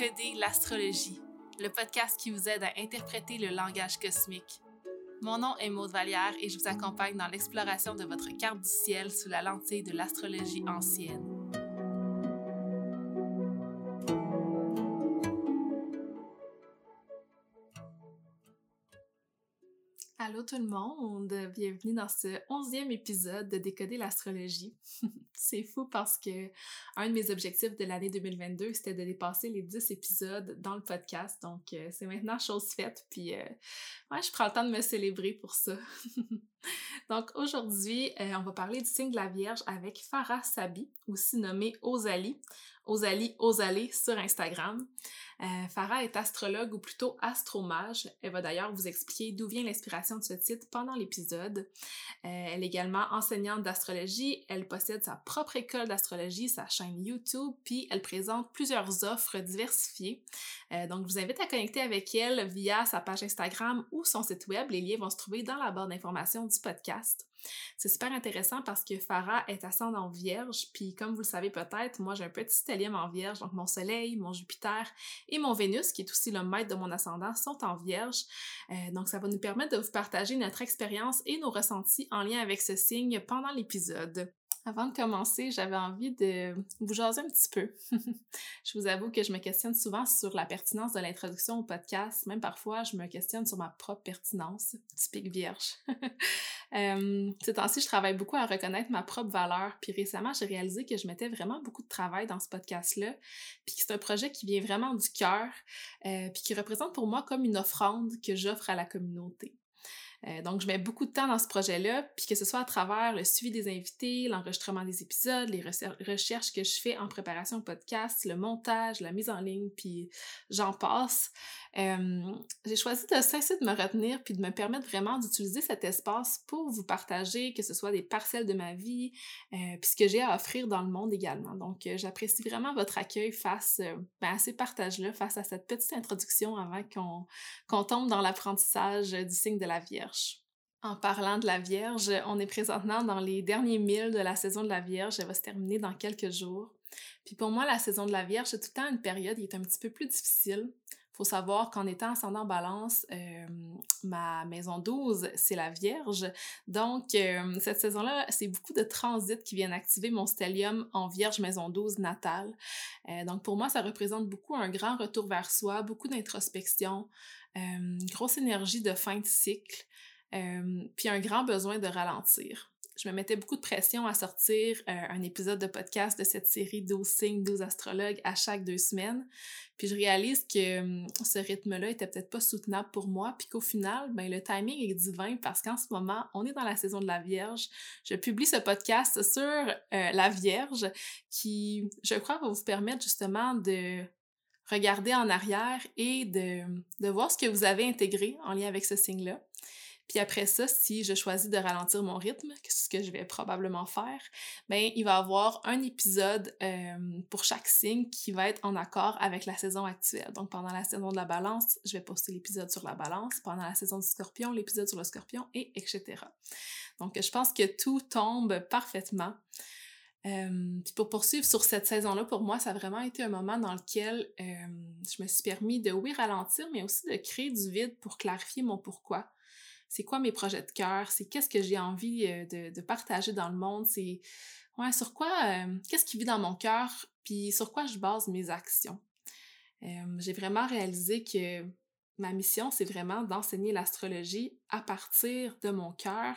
Décoder l'astrologie, le podcast qui vous aide à interpréter le langage cosmique. Mon nom est Maude Vallière et je vous accompagne dans l'exploration de votre carte du ciel sous la lentille de l'astrologie ancienne. Tout le monde, bienvenue dans ce onzième épisode de Décoder l'astrologie. c'est fou parce que un de mes objectifs de l'année 2022, c'était de dépasser les 10 épisodes dans le podcast, donc euh, c'est maintenant chose faite, puis euh, je prends le temps de me célébrer pour ça. donc aujourd'hui, euh, on va parler du signe de la Vierge avec Farah Sabi, aussi nommée Osali. Osali Osalé sur Instagram. Euh, Farah est astrologue ou plutôt astromage. Elle va d'ailleurs vous expliquer d'où vient l'inspiration de ce titre pendant l'épisode. Euh, elle est également enseignante d'astrologie. Elle possède sa propre école d'astrologie, sa chaîne YouTube, puis elle présente plusieurs offres diversifiées. Euh, donc, je vous invite à connecter avec elle via sa page Instagram ou son site web. Les liens vont se trouver dans la barre d'informations du podcast. C'est super intéressant parce que Farah est ascendant vierge, puis comme vous le savez peut-être, moi j'ai un petit stellium en vierge, donc mon soleil, mon Jupiter et mon Vénus, qui est aussi le maître de mon ascendant, sont en vierge. Euh, donc ça va nous permettre de vous partager notre expérience et nos ressentis en lien avec ce signe pendant l'épisode. Avant de commencer, j'avais envie de vous jaser un petit peu. je vous avoue que je me questionne souvent sur la pertinence de l'introduction au podcast. Même parfois, je me questionne sur ma propre pertinence. Typique vierge. euh, ces temps-ci, je travaille beaucoup à reconnaître ma propre valeur. Puis récemment, j'ai réalisé que je mettais vraiment beaucoup de travail dans ce podcast-là. Puis c'est un projet qui vient vraiment du cœur. Euh, puis qui représente pour moi comme une offrande que j'offre à la communauté. Euh, donc, je mets beaucoup de temps dans ce projet-là, puis que ce soit à travers le suivi des invités, l'enregistrement des épisodes, les recherches que je fais en préparation au podcast, le montage, la mise en ligne, puis j'en passe. Euh, j'ai choisi de cesser de me retenir puis de me permettre vraiment d'utiliser cet espace pour vous partager, que ce soit des parcelles de ma vie, euh, puis ce que j'ai à offrir dans le monde également. Donc, euh, j'apprécie vraiment votre accueil face ben, à ces partages-là, face à cette petite introduction avant qu'on tombe dans l'apprentissage du signe de la Vierge. En parlant de la Vierge, on est présentement dans les derniers milles de la saison de la Vierge. Elle va se terminer dans quelques jours. Puis pour moi, la saison de la Vierge, c'est tout le temps une période qui est un petit peu plus difficile faut savoir qu'en étant ascendant balance, euh, ma maison 12, c'est la Vierge. Donc, euh, cette saison-là, c'est beaucoup de transits qui viennent activer mon stellium en Vierge maison 12 natale. Euh, donc, pour moi, ça représente beaucoup un grand retour vers soi, beaucoup d'introspection, grosse énergie de fin de cycle, puis un grand besoin de ralentir je me mettais beaucoup de pression à sortir euh, un épisode de podcast de cette série 12 signes, 12 astrologues à chaque deux semaines. Puis je réalise que hum, ce rythme-là était peut-être pas soutenable pour moi, puis qu'au final, ben le timing est divin parce qu'en ce moment, on est dans la saison de la Vierge. Je publie ce podcast sur euh, la Vierge qui, je crois, va vous permettre justement de regarder en arrière et de, voir ce que vous avez intégré en lien avec ce signe-là puis après ça, si je choisis de ralentir mon rythme, ce que je vais probablement faire, ben il va y avoir un épisode euh, pour chaque signe qui va être en accord avec la saison actuelle. Donc pendant la saison de la balance, je vais poster l'épisode sur la balance, pendant la saison du scorpion, l'épisode sur le scorpion, et etc. Donc je pense que tout tombe parfaitement. Euh, pour poursuivre sur cette saison-là, pour moi, ça a vraiment été un moment dans lequel je me suis permis de, oui, ralentir, mais aussi de créer du vide pour clarifier mon pourquoi. C'est quoi mes projets de cœur, c'est qu'est-ce que j'ai envie euh, de, partager dans le monde, c'est ouais, sur quoi, qu'est-ce qui vit dans mon cœur, puis sur quoi je base mes actions? J'ai vraiment réalisé que ma mission, c'est vraiment d'enseigner l'astrologie à partir de mon cœur,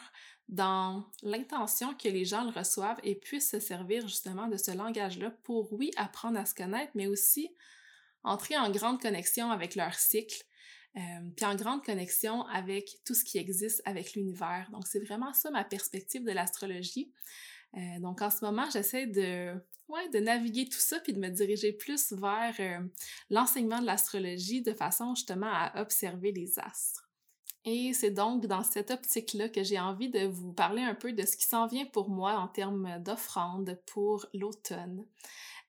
dans l'intention que les gens le reçoivent et puissent se servir justement de ce langage-là pour, oui, apprendre à se connaître, mais aussi entrer en grande connexion avec leur cycle, euh, puis en grande connexion avec tout ce qui existe avec l'univers. Donc c'est vraiment ça ma perspective de l'astrologie. Euh, donc en ce moment, j'essaie de, ouais, de naviguer tout ça puis de me diriger plus vers euh, l'enseignement de l'astrologie de façon justement à observer les astres. Et c'est donc dans cette optique-là que j'ai envie de vous parler un peu de ce qui s'en vient pour moi en termes d'offrandes pour l'automne.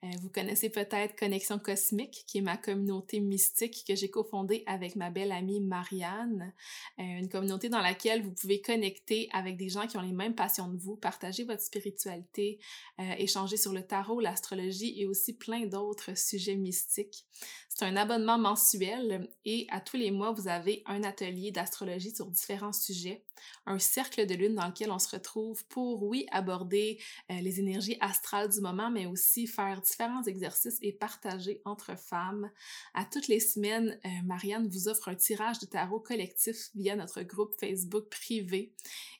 Euh, vous connaissez peut-être Connexion Cosmique, qui est ma communauté mystique que j'ai cofondée avec ma belle amie Marianne. Euh, une communauté dans laquelle vous pouvez connecter avec des gens qui ont les mêmes passions que vous, partager votre spiritualité, euh, échanger sur le tarot, l'astrologie et aussi plein d'autres sujets mystiques. C'est un abonnement mensuel et à tous les mois, vous avez un atelier d'astrologie sur différents sujets, un cercle de lune dans lequel on se retrouve pour, oui, aborder les énergies astrales du moment, mais aussi faire différents exercices et partager entre femmes. À toutes les semaines, euh, Marianne vous offre un tirage de tarot collectif via notre groupe Facebook privé.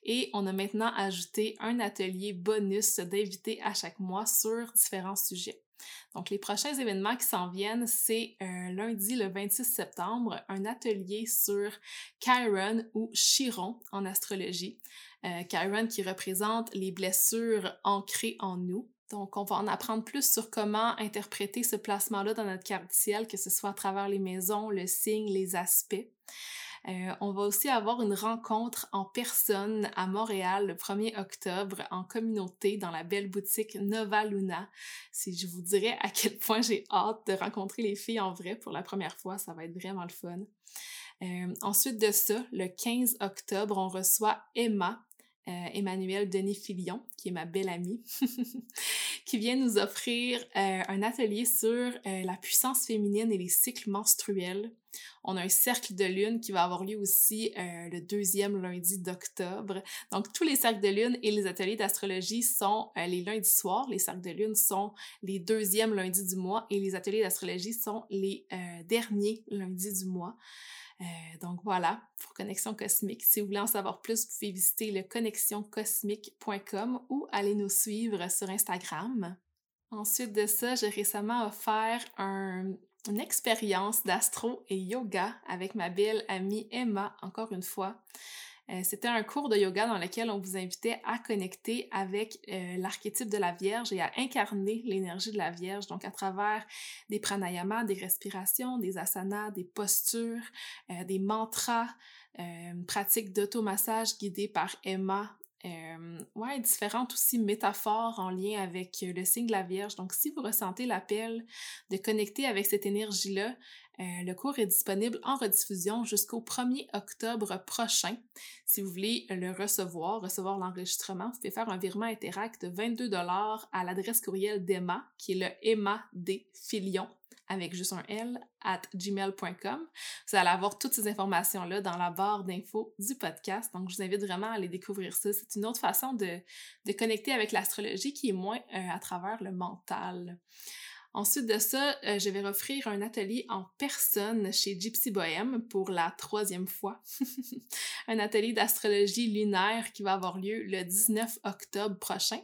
Et on a maintenant ajouté un atelier bonus d'invités à chaque mois sur différents sujets. Donc, les prochains événements qui s'en viennent, c'est euh, lundi le 26 septembre, un atelier sur Chiron ou Chiron en astrologie. Euh, Chiron qui représente les blessures ancrées en nous. Donc, on va en apprendre plus sur comment interpréter ce placement-là dans notre carte ciel, que ce soit à travers les maisons, le signe, les aspects. Euh, on va aussi avoir une rencontre en personne à Montréal le 1er octobre en communauté dans la belle boutique Nova Luna. Si je vous dirais à quel point j'ai hâte de rencontrer les filles en vrai pour la première fois, ça va être vraiment le fun. Euh, ensuite de ça, le 15 octobre, on reçoit Emma, euh, Emmanuel Denis Filion, qui est ma belle amie, qui vient nous offrir euh, un atelier sur euh, la puissance féminine et les cycles menstruels. On a un cercle de lune qui va avoir lieu aussi le deuxième lundi d'octobre. Donc, tous les cercles de lune et les ateliers d'astrologie sont les lundis soirs. Les cercles de lune sont les deuxièmes lundis du mois et les ateliers d'astrologie sont les derniers lundis du mois. Euh, donc voilà, pour Connexion Cosmique. Si vous voulez en savoir plus, vous pouvez visiter le connexioncosmique.com ou aller nous suivre sur Instagram. Ensuite de ça, j'ai récemment offert une expérience d'astro et yoga avec ma belle amie Emma, encore une fois. Euh, c'était un cours de yoga dans lequel on vous invitait à connecter avec euh, l'archétype de la Vierge et à incarner l'énergie de la Vierge, donc à travers des pranayamas, des respirations, des asanas, des postures, euh, des mantras, une pratique d'automassage guidée par Emma ouais, différentes aussi métaphores en lien avec le signe de la Vierge. Donc, si vous ressentez l'appel de connecter avec cette énergie-là, euh, le cours est disponible en rediffusion jusqu'au 1er octobre prochain. Si vous voulez le recevoir, recevoir l'enregistrement, vous pouvez faire un virement Interact de 22 à l'adresse courriel d'Emma, qui est le Emma des Filions avec juste un L at gmail.com. Vous allez avoir toutes ces informations-là dans la barre d'infos du podcast. Donc, je vous invite vraiment à aller découvrir ça. C'est une autre façon de, de connecter avec l'astrologie qui est moins euh, à travers le mental. Ensuite de ça, euh, je vais offrir un atelier en personne chez Gypsy Bohem pour la troisième fois. un atelier d'astrologie lunaire qui va avoir lieu le 19 octobre prochain.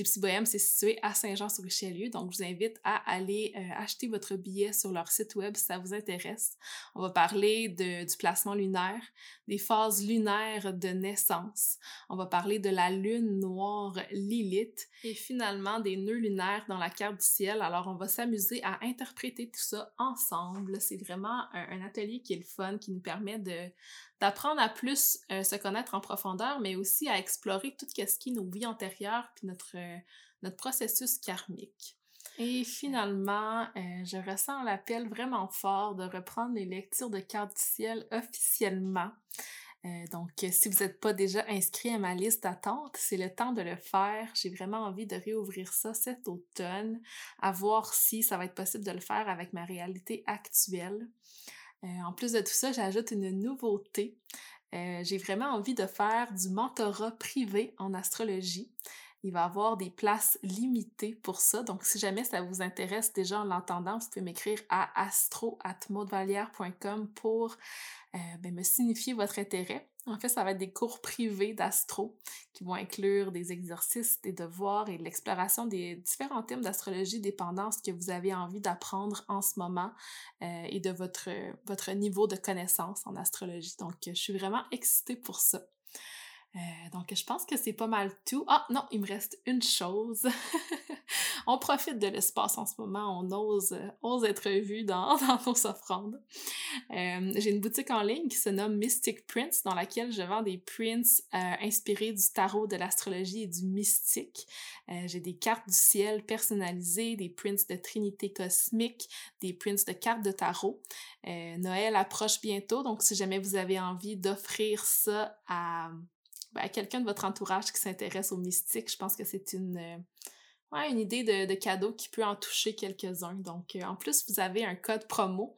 Gypsy Bohem, c'est situé à Saint-Jean-sur-Richelieu, donc je vous invite à aller euh, acheter votre billet sur leur site web si ça vous intéresse. On va parler de, du placement lunaire, des phases lunaires de naissance. On va parler de la lune noire Lilith et finalement des nœuds lunaires dans la carte du ciel. Alors on va s'amuser à interpréter tout ça ensemble. C'est vraiment un, atelier qui est le fun, qui nous permet de d'apprendre à plus euh, se connaître en profondeur, mais aussi à explorer tout ce qui est nos vies antérieures puis notre, euh, processus karmique. Et finalement, euh, je ressens l'appel vraiment fort de reprendre les lectures de cartes du ciel officiellement. donc, si vous n'êtes pas déjà inscrit à ma liste d'attente, c'est le temps de le faire. J'ai vraiment envie de réouvrir ça cet automne, à voir si ça va être possible de le faire avec ma réalité actuelle. Euh, en plus de tout ça, j'ajoute une nouveauté. Euh, j'ai vraiment envie de faire du mentorat privé en astrologie. Il va y avoir des places limitées pour ça. Donc, si jamais ça vous intéresse déjà en l'entendant, vous pouvez m'écrire à astro.maudevalière.com pour euh, ben, me signifier votre intérêt. En fait, ça va être des cours privés d'astro qui vont inclure des exercices, des devoirs et l'exploration des différents thèmes d'astrologie dépendant ce que vous avez envie d'apprendre en ce moment euh, et de votre, niveau de connaissance en astrologie. Donc, je suis vraiment excitée pour ça. Euh, donc, je pense que c'est pas mal tout. Ah non, il me reste une chose. on profite de l'espace en ce moment, on ose, ose être vu dans, dans nos offrandes. Euh, j'ai une boutique en ligne qui se nomme Mystic Prints, dans laquelle je vends des prints euh, inspirés du tarot, de l'astrologie et du mystique. Euh, j'ai des cartes du ciel personnalisées, des prints de Trinité cosmique, des prints de cartes de tarot. Noël approche bientôt, donc si jamais vous avez envie d'offrir ça à ben, quelqu'un de votre entourage qui s'intéresse au mystique, je pense que c'est une, euh, une idée de, cadeau qui peut en toucher quelques-uns. Donc, euh, en plus, vous avez un code promo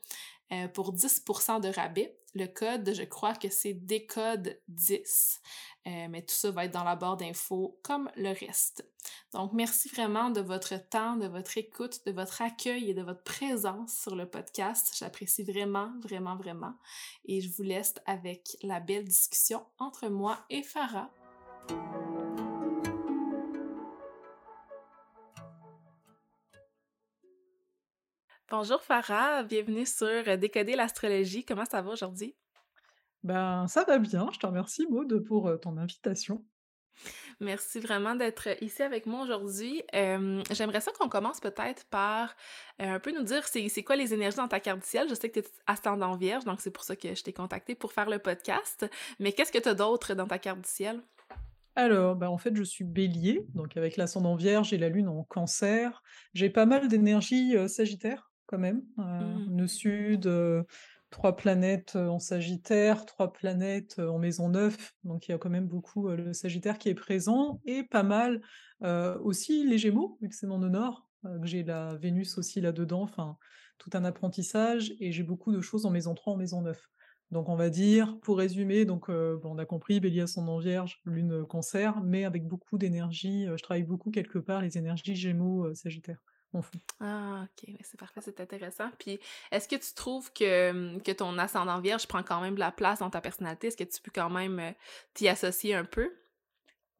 euh, pour 10% de rabais. Le code, je crois que c'est décode 10. Euh, mais tout ça va être dans la barre d'infos comme le reste. Donc, merci vraiment de votre temps, de votre écoute, de votre accueil et de votre présence sur le podcast. J'apprécie vraiment, vraiment, vraiment. Et je vous laisse avec la belle discussion entre moi et Farah. Bonjour Farah, bienvenue sur Décoder l'astrologie. Comment ça va aujourd'hui? Ben, ça va bien, je te remercie Maud pour, ton invitation. Merci vraiment d'être ici avec moi aujourd'hui. j'aimerais ça qu'on commence peut-être par, un peu nous dire c'est quoi les énergies dans ta carte du ciel? Je sais que tu es ascendant Vierge, donc c'est pour ça que je t'ai contacté pour faire le podcast, mais qu'est-ce que tu as d'autre dans ta carte du ciel? Alors, bah, en fait, je suis Bélier, donc avec l'ascendant Vierge et la Lune en Cancer. J'ai pas mal d'énergie, Sagittaire quand même, heu, Mmh. nœud sud, 3 planètes, en Sagittaire, 3 planètes, en maison 9, donc il y a quand même beaucoup, le Sagittaire qui est présent et pas mal, aussi les Gémeaux, vu que c'est mon heu, que j'ai la Vénus aussi là-dedans, enfin, tout un apprentissage et j'ai beaucoup de choses en maison 3, en maison 9. Donc on va dire, pour résumer, donc on a compris, Bélier ascendant Vierge, Lune, Cancer, mais avec beaucoup d'énergie, je travaille beaucoup quelque part les énergies Gémeaux, Sagittaire, en fond. Ah, OK, c'est parfait, c'est intéressant. Puis, est-ce que tu trouves que, que ton ascendant vierge prend quand même de la place dans ta personnalité? Est-ce que tu peux quand même, euh, t'y associer un peu?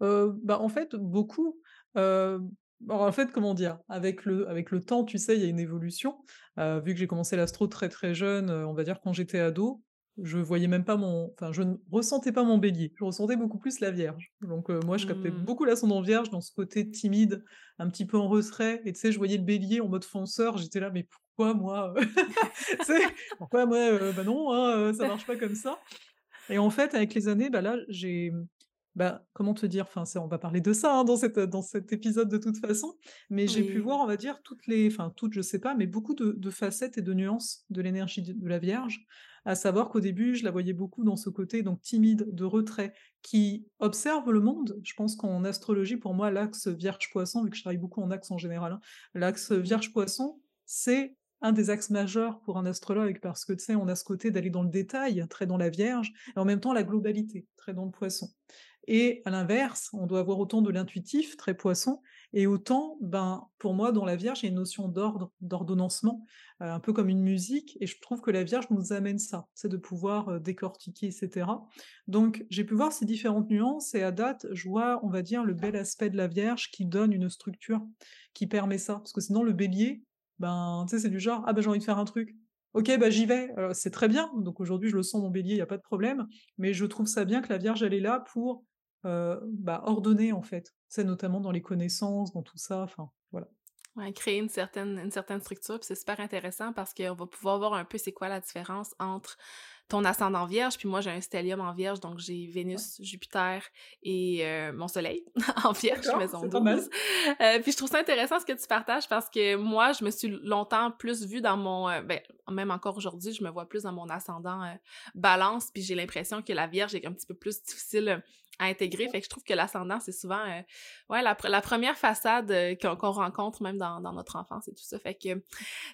Heu, bah, en fait, beaucoup. Alors, en fait, comment dire? Avec le avec le temps, tu sais, il y a une évolution. Vu que j'ai commencé l'astro très, très jeune, on va dire quand j'étais ado, je voyais même pas mon enfin, je ne ressentais pas mon bélier, je ressentais beaucoup plus la Vierge. Donc, heu, moi, je captais Mmh. beaucoup l'ascendant Vierge dans ce côté timide, un petit peu en retrait et tu sais, je voyais le bélier en mode fonceur, j'étais là: «Mais pourquoi moi?» sais? «Pourquoi moi, heu, bah, non, hein, heu, ça marche pas comme ça» et en fait, avec les années, bah, là, j'ai, bah, comment te dire? Enfin, on va parler de ça, hein, dans cet, dans cet épisode de toute façon, mais j'ai pu voir, on va dire, toutes les enfin toutes, je sais pas, mais beaucoup de de facettes et de nuances de l'énergie de la Vierge. À savoir qu'au début, je la voyais beaucoup dans ce côté donc timide, de retrait, qui observe le monde. Je pense qu'en astrologie, pour moi, l'axe Vierge-Poisson, vu que je travaille beaucoup en axe en général, hein, l'axe Mmh. Vierge-Poisson, c'est un des axes majeurs pour un astrologue parce que, tu sais, on a ce côté d'aller dans le détail, très dans la Vierge, et en même temps la globalité, très dans le Poisson. Et à l'inverse, on doit avoir autant de l'intuitif, très poisson, et autant, ben, pour moi, dans la Vierge, il y a une notion d'ordre, d'ordonnancement, un peu comme une musique, et je trouve que la Vierge nous amène ça, c'est de pouvoir, décortiquer, et cetera. Donc j'ai pu voir ces différentes nuances, et à date, je vois, on va dire, le bel aspect de la Vierge qui donne une structure, qui permet ça. Parce que sinon le Bélier, ben, tu sais, c'est du genre: «Ah, bah, j'ai envie de faire un truc. OK, bah, j'y vais». C'est très bien, donc aujourd'hui, je le sens mon Bélier, il y a pas de problème, mais je trouve ça bien que la Vierge, elle est là pour Heu, bah, ordonner en fait. C'est notamment dans les connaissances, dans tout ça, enfin, voilà. Ouais, créer une certaine, une certaine structure, puis c'est super intéressant parce qu'on va pouvoir voir un peu c'est quoi la différence entre ton ascendant vierge, puis moi j'ai un stellium en vierge, donc j'ai Ouais. Vénus, Jupiter et heu, mon soleil en vierge, maison c'est pas mal. 12. Heu, puis je trouve ça intéressant ce que tu partages parce que moi, je me suis longtemps plus vue dans mon, heu, ben, même encore aujourd'hui, je me vois plus dans mon ascendant, heu, Balance, puis j'ai l'impression que la vierge est un petit peu plus difficile, à intégrer. Fait que je trouve que l'ascendant, c'est souvent, heu, ouais, la pre la 1 façade, heu, qu'on rencontre même dans dans notre enfance et tout ça. Fait que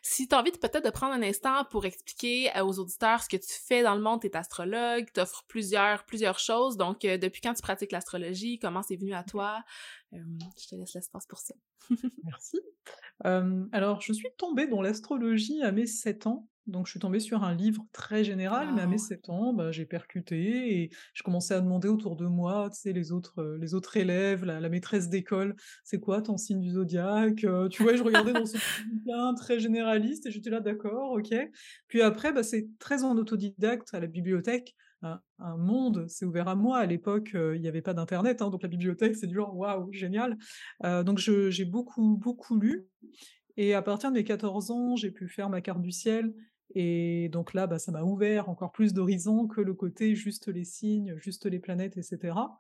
si tu as envie de peut-être de prendre un instant pour expliquer, aux auditeurs ce que tu fais dans le monde, tu es astrologue, tu offres plusieurs plusieurs choses. Donc, depuis quand tu pratiques l'astrologie? Comment c'est venu à toi? Je te laisse l'espace pour ça. Merci. Alors je suis tombée dans l'astrologie à mes 7 ans, donc je suis tombée sur un livre très général, mais à mes Wow! 7 ans, bah, j'ai percuté et je commençais à demander autour de moi, tu sais, les autres, heu, les autres élèves, la la maîtresse d'école: «C'est quoi ton signe du zodiaque?» heu, tu vois? Je regardais dans ce bouquin très généraliste et j'étais là: «D'accord, OK». Puis après, bah, c'est très en autodidacte à la bibliothèque, un monde s'est ouvert à moi. À l'époque, heu, il y avait pas d'internet, hein, donc la bibliothèque, c'est du genre: «Waouh, génial!» donc j'ai beaucoup, beaucoup lu et à partir de mes 14 ans, j'ai pu faire ma carte du ciel et donc là, bah, ça m'a ouvert encore plus d'horizons que le côté juste les signes, juste les planètes et cetera.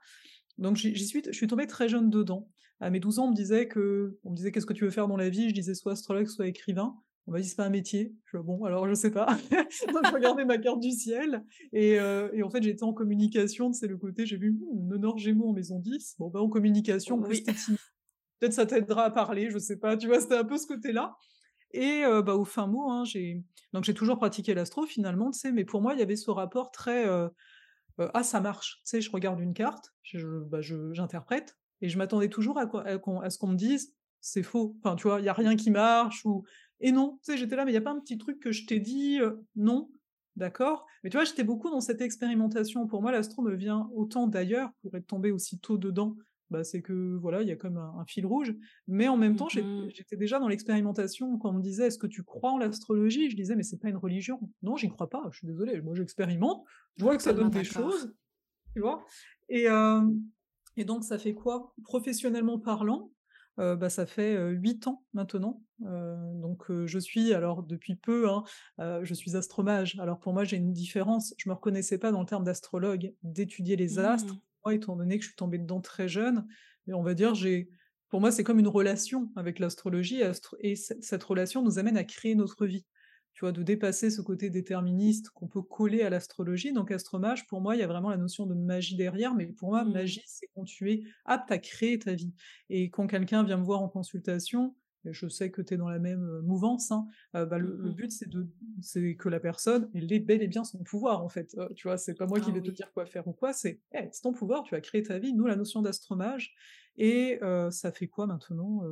Donc j'y suis je suis tombée très jeune dedans. À mes 12 ans, on me disait que on me disait: «Qu'est-ce que tu veux faire dans la vie?» je disais: «Soit astrologue, soit écrivain». On m'a dit: «C'est pas un métier». Je «Bon, alors je sais pas». Donc je regardais ma carte du ciel et heu et en fait, j'étais en communication, sais, le côté j'ai vu: «Mmh, nœud nord gémeaux en maison 10, bon, bah, en communication, Oui. timide, peut-être ça t'aidera à parler, je sais pas», tu vois? C'était un peu ce côté-là et bah, au fin mot, hein, j'ai donc j'ai toujours pratiqué l'astro finalement, tu sais, mais pour moi, il y avait ce rapport très, «Ah ça marche». Tu sais, je regarde une carte, bah, j'interprète et je m'attendais toujours à quoi à ce qu'on me dise: «C'est faux». Enfin, tu vois? Il y a rien qui marche ou et non, tu sais, j'étais là: «Mais il y a pas un petit truc que je t'ai dit, heu?» «Non». «D'accord». Mais tu vois, j'étais beaucoup dans cette expérimentation. Pour moi, l'astro me vient autant d'ailleurs, pour être tombée aussi tôt dedans, bah, c'est que voilà, il y a comme un un fil rouge, mais en même temps, Mmh j'étais déjà dans l'expérimentation. Quand on me disait: «Est-ce que tu crois en l'astrologie?» je disais: «Mais c'est pas une religion». «Non, j'y crois pas, je suis désolée, moi j'expérimente, je vois que ça donne des choses», tu vois? Et hem et donc ça fait quoi? Professionnellement parlant, heu, bah, ça fait, heu, 8 ans maintenant, donc je suis alors depuis peu, hein, je suis astromage. Alors pour moi, j'ai une différence, je me reconnaissais pas dans le terme d'astrologue, d'étudier les Mmh. Étant donné que je suis tombée dedans très jeune et on va dire, j'ai pour moi, c'est comme une relation avec l'astrologie astr et cette relation nous amène à créer notre vie. Tu vois? De dépasser ce côté déterministe qu'on peut coller à l'astrologie, donc astromage, pour moi, il y a vraiment la notion de magie derrière, mais pour moi, Mmh. magie, c'est quand tu es apte à créer ta vie et quand quelqu'un vient me voir en consultation, je sais que tu es dans la même, heu, mouvance, hein, heu, bah, le Mmh le but, c'est de c'est que la personne, elle ait bel et bien son pouvoir, en fait, heu, tu vois? C'est pas moi qui Ah vais te dire quoi faire ou quoi, c'est: «Hey, c'est ton pouvoir, tu as créé ta vie». Nous, la notion d'astromage et ça fait quoi maintenant,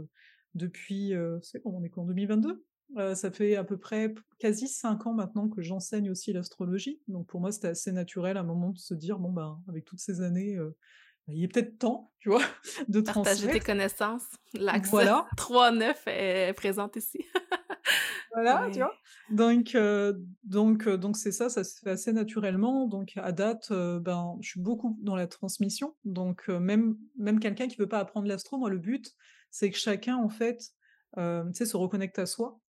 depuis, c'est on est quoi, en 2022? Heu, ça fait à peu près quasi 5 ans maintenant que j'enseigne aussi l'astrologie, donc pour moi, c'était assez naturel à un moment de se dire: «Bon, ben, avec toutes ces années, il est peut-être temps», tu vois? De Partager tes transmettre. connaissances, l'axe Voilà. 3-9 est présente ici. Voilà, tu vois? Donc heu, donc heu, donc c'est ça, ça se fait assez naturellement. Donc à date, heu, ben, je suis beaucoup dans la transmission. Donc même même quelqu'un qui veut pas apprendre l'astro, moi le but, c'est que chacun en fait, hem, tu sais, se reconnecte à soi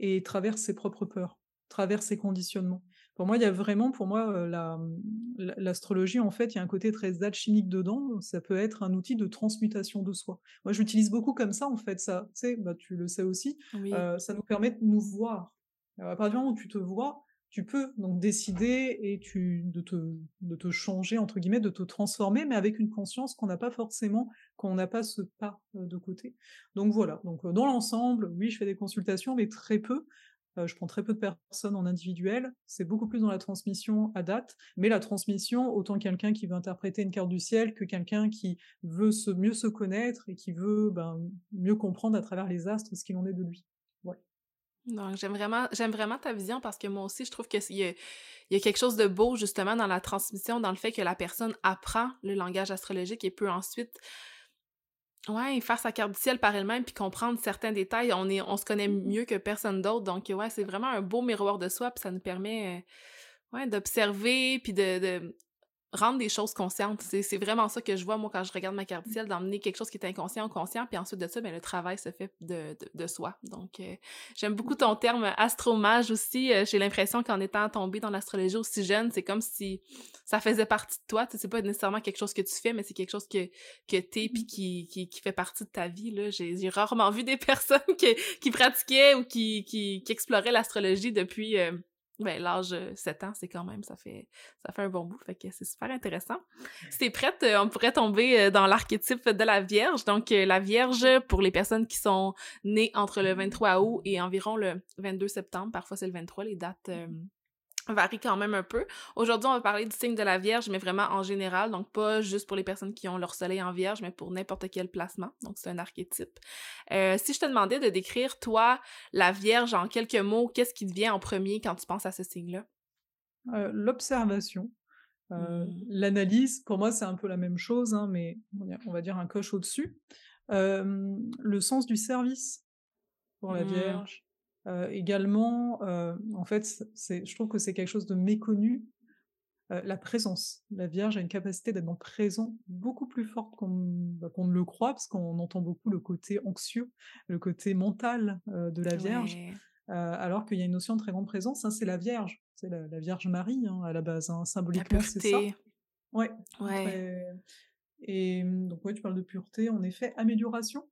et traverse ses propres peurs, traverse ses conditionnements. Pour moi, il y a vraiment pour moi, la, mmh, l'a l'astrologie en fait, il y a un côté très alchimique dedans. Ça peut être un outil de transmutation de soi. Moi, je l'utilise beaucoup comme ça en fait, ça, tu sais, bah, tu le sais aussi, Oui. Ça nous permet de nous voir. À partir du moment où tu te vois, tu peux donc décider et tu de te de te «changer» entre guillemets, de te transformer, mais avec une conscience qu'on n'a pas forcément quand on n'a pas ce pas, de côté. Donc voilà, donc dans l'ensemble, oui, je fais des consultations, mais très peu. Heu, je prends très peu de personnes en individuel. C'est beaucoup plus dans la transmission à date, mais la transmission, autant quelqu'un qui veut interpréter une carte du ciel que quelqu'un qui veut se mieux se connaître et qui veut, ben, mieux comprendre à travers les astres ce qu'il en est de lui. Non, j'aime vraiment j'aime vraiment ta vision parce que moi aussi, je trouve que s il y a il y a quelque chose de beau justement dans la transmission, dans le fait que la personne apprend le langage astrologique et peut ensuite ouais, faire sa carte du ciel par elle-même puis comprendre certains détails. On est on se connaît Mmh mieux que personne d'autre donc ouais, c'est vraiment un beau miroir de soi puis ça nous permet, heu, ouais, d'observer puis de de Rendre des choses conscientes, c'est c'est vraiment ça que je vois moi quand je regarde ma carte ciel, d'emmener quelque chose qui est inconscient au conscient, puis ensuite de ça, ben, le travail se fait de de de soi. Donc heu, j'aime beaucoup ton terme astromage aussi, heu, j'ai l'impression qu'en étant tombée dans l'astrologie aussi jeune, c'est comme si ça faisait partie de toi, c'est pas nécessairement quelque chose que tu fais, mais c'est quelque chose que que tu es puis qui qui qui fait partie de ta vie, là. J'ai rarement vu des personnes qui qui pratiquaient ou qui qui qui exploraient l'astrologie depuis, heu, ben, l'âge, heu, 7 ans, c'est quand même ça fait ça fait un bon bout, fait que c'est super intéressant. Si tu prête, heu, on pourrait tomber, heu, dans l'archétype de la Vierge. Donc, la Vierge, pour les personnes qui sont nées entre le 23 août et environ le 22 septembre, parfois c'est le 23, les dates, hem, varient quand même un peu. Aujourd'hui, on va parler du signe de la Vierge, mais vraiment en général, donc pas juste pour les personnes qui ont leur soleil en Vierge, mais pour n'importe quel placement. Donc, c'est un archétype. Heu, si je te demandais de décrire, toi, la Vierge en quelques mots, qu'est-ce qui te vient en premier quand tu penses à ce signe-là? Heu, l'observation, heu, Mmh. l'analyse, pour moi, c'est un peu la même chose, hein, mais on va dire un coche au-dessus. Le sens du service pour la Mmh. Vierge, heu, également, heu, en fait, c'est je trouve que c'est quelque chose de méconnu heu, la présence. La Vierge a une capacité d'être dans le présent beaucoup plus forte qu'on bah, qu'on ne le croit, parce qu'on entend beaucoup le côté anxieux, le côté mental, de la Vierge, Ouais. alors qu'il y a une notion de très grande présence, hein, c'est la Vierge, c'est la la Vierge Marie, hein, à la base, hein, La symboliquement, c'est ça? Ouais, Ouais. et donc ouais, tu parles de pureté, en effet. Amélioration,